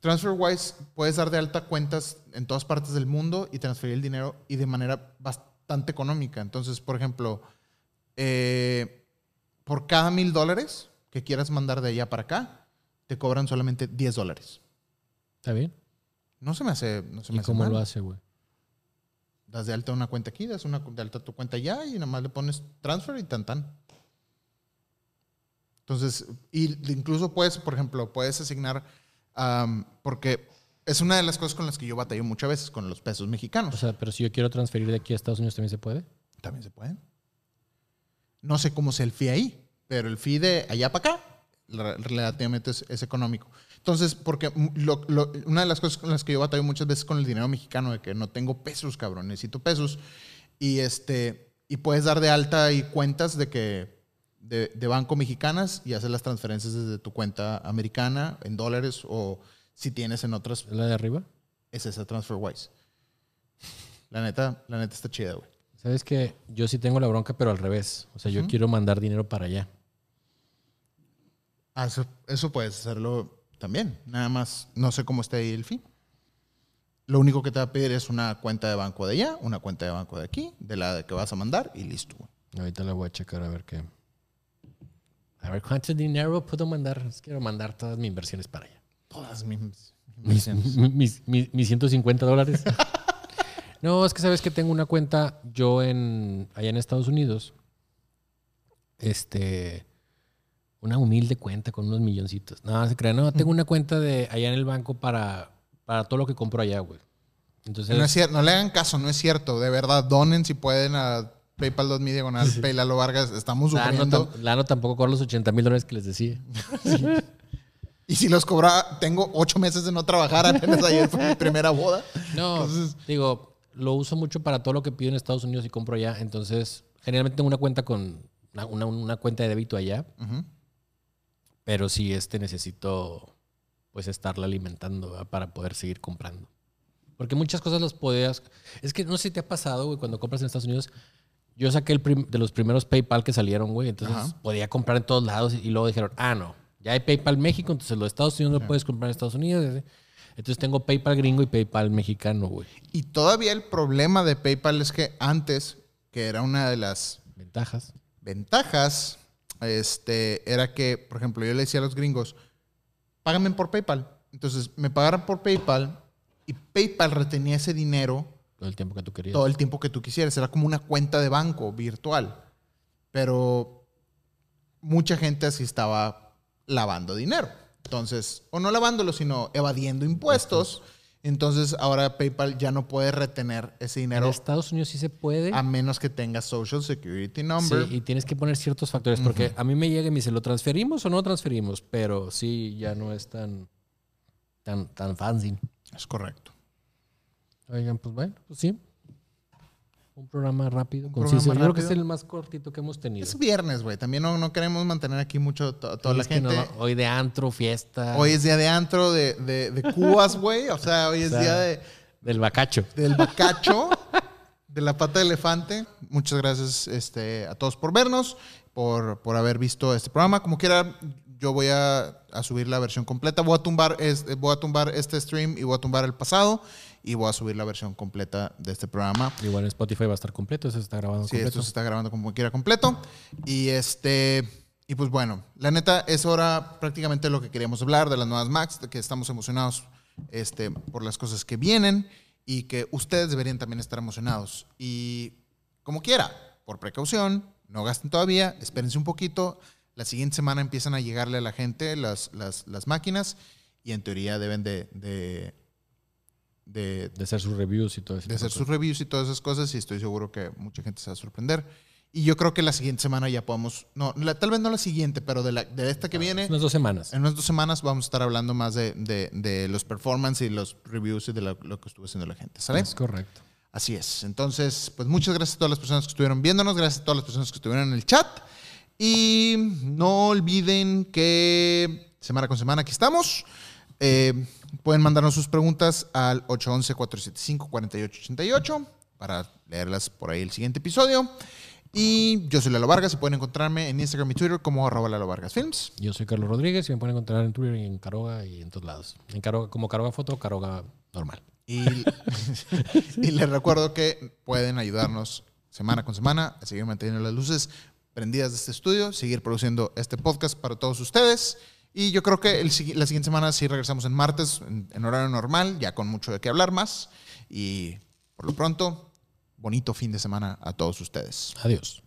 [SPEAKER 1] TransferWise puedes dar de alta cuentas en todas partes del mundo y transferir el dinero y de manera bastante económica. Entonces, por ejemplo, eh, por cada mil dólares que quieras mandar de allá para acá, te cobran solamente 10 dólares.
[SPEAKER 2] ¿Está bien?
[SPEAKER 1] No se me hace, no se me
[SPEAKER 2] ¿Y
[SPEAKER 1] hace
[SPEAKER 2] cómo
[SPEAKER 1] mal.
[SPEAKER 2] lo hace, güey?
[SPEAKER 1] Das de alta una cuenta aquí, das una de alta tu cuenta allá y nada más le pones transfer y tan tan. Entonces, y incluso puedes, por ejemplo, puedes asignar, am, porque es una de las cosas con las que yo batallo muchas veces con los pesos mexicanos.
[SPEAKER 2] O sea, pero si yo quiero transferir de aquí a Estados Unidos, ¿también se puede?
[SPEAKER 1] También se puede. No sé cómo es el fee ahí, pero el fee de allá para acá la- relativamente es, es económico. Entonces, porque lo- lo- una de las cosas con las que yo batallo muchas veces con el dinero mexicano, de que no tengo pesos, cabrón, necesito pesos, y, este, y puedes dar de alta ahí cuentas de que de, de banco mexicanas y hacer las transferencias desde tu cuenta americana en dólares o si tienes en otras,
[SPEAKER 2] ¿Es la de arriba?
[SPEAKER 1] es esa TransferWise. La neta, la neta está chida, güey.
[SPEAKER 2] Sabes que yo sí tengo la bronca, pero al revés. O sea, yo quiero mandar dinero para allá.
[SPEAKER 1] Ah, eso, eso puedes hacerlo también. Nada más, no sé cómo está ahí el fin. Lo único que te va a pedir es una cuenta de banco de allá, una cuenta de banco de aquí, de la que vas a mandar y listo.
[SPEAKER 2] Ahorita la voy a checar a ver qué. A ver cuánto dinero puedo mandar. Quiero mandar todas mis inversiones para allá.
[SPEAKER 1] Todas mis
[SPEAKER 2] mis, mis- mis 150 dólares. no, es que sabes que tengo una cuenta yo en allá en Estados Unidos. Este. Una humilde cuenta con unos milloncitos. No, se crean. No, tengo una cuenta de allá en el banco para, para todo lo que compro allá, güey. Entonces,
[SPEAKER 1] No, es cierto, no le hagan caso, no es cierto. De verdad, donen si pueden a PayPal.me diagonal Paylalo Vargas. Estamos sufriendo.
[SPEAKER 2] Lano tampoco cobra los 80 mil dólares que les decía.
[SPEAKER 1] Y si los cobra, tengo ocho meses de no trabajar. Apenas ayer fue mi primera boda.
[SPEAKER 2] No,
[SPEAKER 1] Entonces-
[SPEAKER 2] digo, lo uso mucho para todo lo que pido en Estados Unidos y compro allá. Entonces, generalmente tengo una cuenta con una, una- una cuenta de débito allá, pero sí este necesito pues estarla alimentando ¿verdad? para poder seguir comprando. Porque muchas cosas las podías... Es que no sé si te ha pasado, güey, cuando compras en Estados Unidos. Yo saqué el prim- de los primeros PayPal que salieron, güey. Entonces podía comprar en todos lados y luego dijeron, ah, no, ya hay PayPal México, entonces los Estados Unidos no puedes comprar en Estados Unidos. Entonces tengo PayPal gringo y PayPal mexicano, güey.
[SPEAKER 1] Y todavía el problema de PayPal es que antes, que era una de las
[SPEAKER 2] Ventajas.
[SPEAKER 1] ventajas, este, era que, por ejemplo, yo le decía a los gringos, págame por PayPal. Entonces, me pagaran por PayPal y PayPal retenía ese dinero
[SPEAKER 2] Todo el tiempo que tú querías.
[SPEAKER 1] todo el tiempo que tú quisieras. Era como una cuenta de banco virtual. Pero mucha gente así estaba lavando dinero. Entonces, o no lavándolo, sino evadiendo impuestos. Entonces, ahora PayPal ya no puede retener ese
[SPEAKER 2] En
[SPEAKER 1] dinero
[SPEAKER 2] Estados Unidos sí se puede.
[SPEAKER 1] a menos que tenga Social Security Number.
[SPEAKER 2] Sí, y tienes que poner ciertos factores, porque a mí me llega y me dice, ¿lo transferimos o no transferimos? Pero sí, ya no es tan, tan, tan fancy.
[SPEAKER 1] Es correcto.
[SPEAKER 2] Oigan, pues bueno, pues sí. Un programa rápido,
[SPEAKER 1] Un
[SPEAKER 2] conciso.
[SPEAKER 1] programa
[SPEAKER 2] Yo creo que es el más cortito que hemos tenido.
[SPEAKER 1] Es viernes, güey. También no, no queremos mantener aquí mucho to- toda la gente.
[SPEAKER 2] no, hoy de antro, fiesta.
[SPEAKER 1] Hoy es día de antro, de, de, de cubas, güey. O sea, hoy es
[SPEAKER 2] O sea,
[SPEAKER 1] día de,
[SPEAKER 2] Del bacacho.
[SPEAKER 1] del bacacho, de la pata de elefante. Muchas gracias este, a todos por vernos, por, por haber visto este programa. Como quiera, yo voy a, a subir la versión completa. Voy a, tumbar es- voy a tumbar este stream y voy a tumbar el pasado. Y voy a subir la versión completa de este programa.
[SPEAKER 2] Igual en Spotify va a estar completo, eso está grabado
[SPEAKER 1] Sí,
[SPEAKER 2] completo.
[SPEAKER 1] esto se está grabando como quiera completo. Y este. Y pues bueno, la neta es hora prácticamente lo que queríamos hablar, de las nuevas Macs, de que estamos emocionados este, por las cosas que vienen y que ustedes deberían también estar emocionados. Y como quiera, por precaución, no gasten todavía, espérense un poquito. La siguiente semana empiezan a llegarle a la gente las, las, las máquinas y en teoría deben de, de, de,
[SPEAKER 2] De hacer sus reviews y todo eso.
[SPEAKER 1] de hacer sus reviews y todas esas cosas y estoy seguro que mucha gente se va a sorprender. Y yo creo que la siguiente semana ya podemos, no, la- tal vez no la siguiente, pero de, la, de esta que viene,
[SPEAKER 2] Unas dos semanas.
[SPEAKER 1] en unas dos semanas vamos a estar hablando más de, de- de los performance y los reviews y de lo, lo que estuvo haciendo la gente, ¿sale?
[SPEAKER 2] Es correcto.
[SPEAKER 1] Así es. Entonces, pues muchas gracias a todas las personas que estuvieron viéndonos, gracias a todas las personas que estuvieron en el chat. Y no olviden que semana con semana aquí estamos. Eh, pueden mandarnos sus preguntas al 811-475-4888 para leerlas por ahí el siguiente episodio. Y yo soy Lalo Vargas y pueden encontrarme en Instagram y Twitter como arroba Lalo Vargas Films.
[SPEAKER 2] Yo soy Carlos Rodríguez y me pueden encontrar en Twitter y en Caroga y en todos lados. En Caroga, como Caroga Foto, Caroga normal.
[SPEAKER 1] Y, y les recuerdo que pueden ayudarnos semana con semana a seguir manteniendo las luces prendidas de este estudio, seguir produciendo este podcast para todos ustedes. Y yo creo que la siguiente semana sí regresamos en martes, en horario normal, ya con mucho de qué hablar más. Y por lo pronto, bonito fin de semana a todos ustedes.
[SPEAKER 2] Adiós.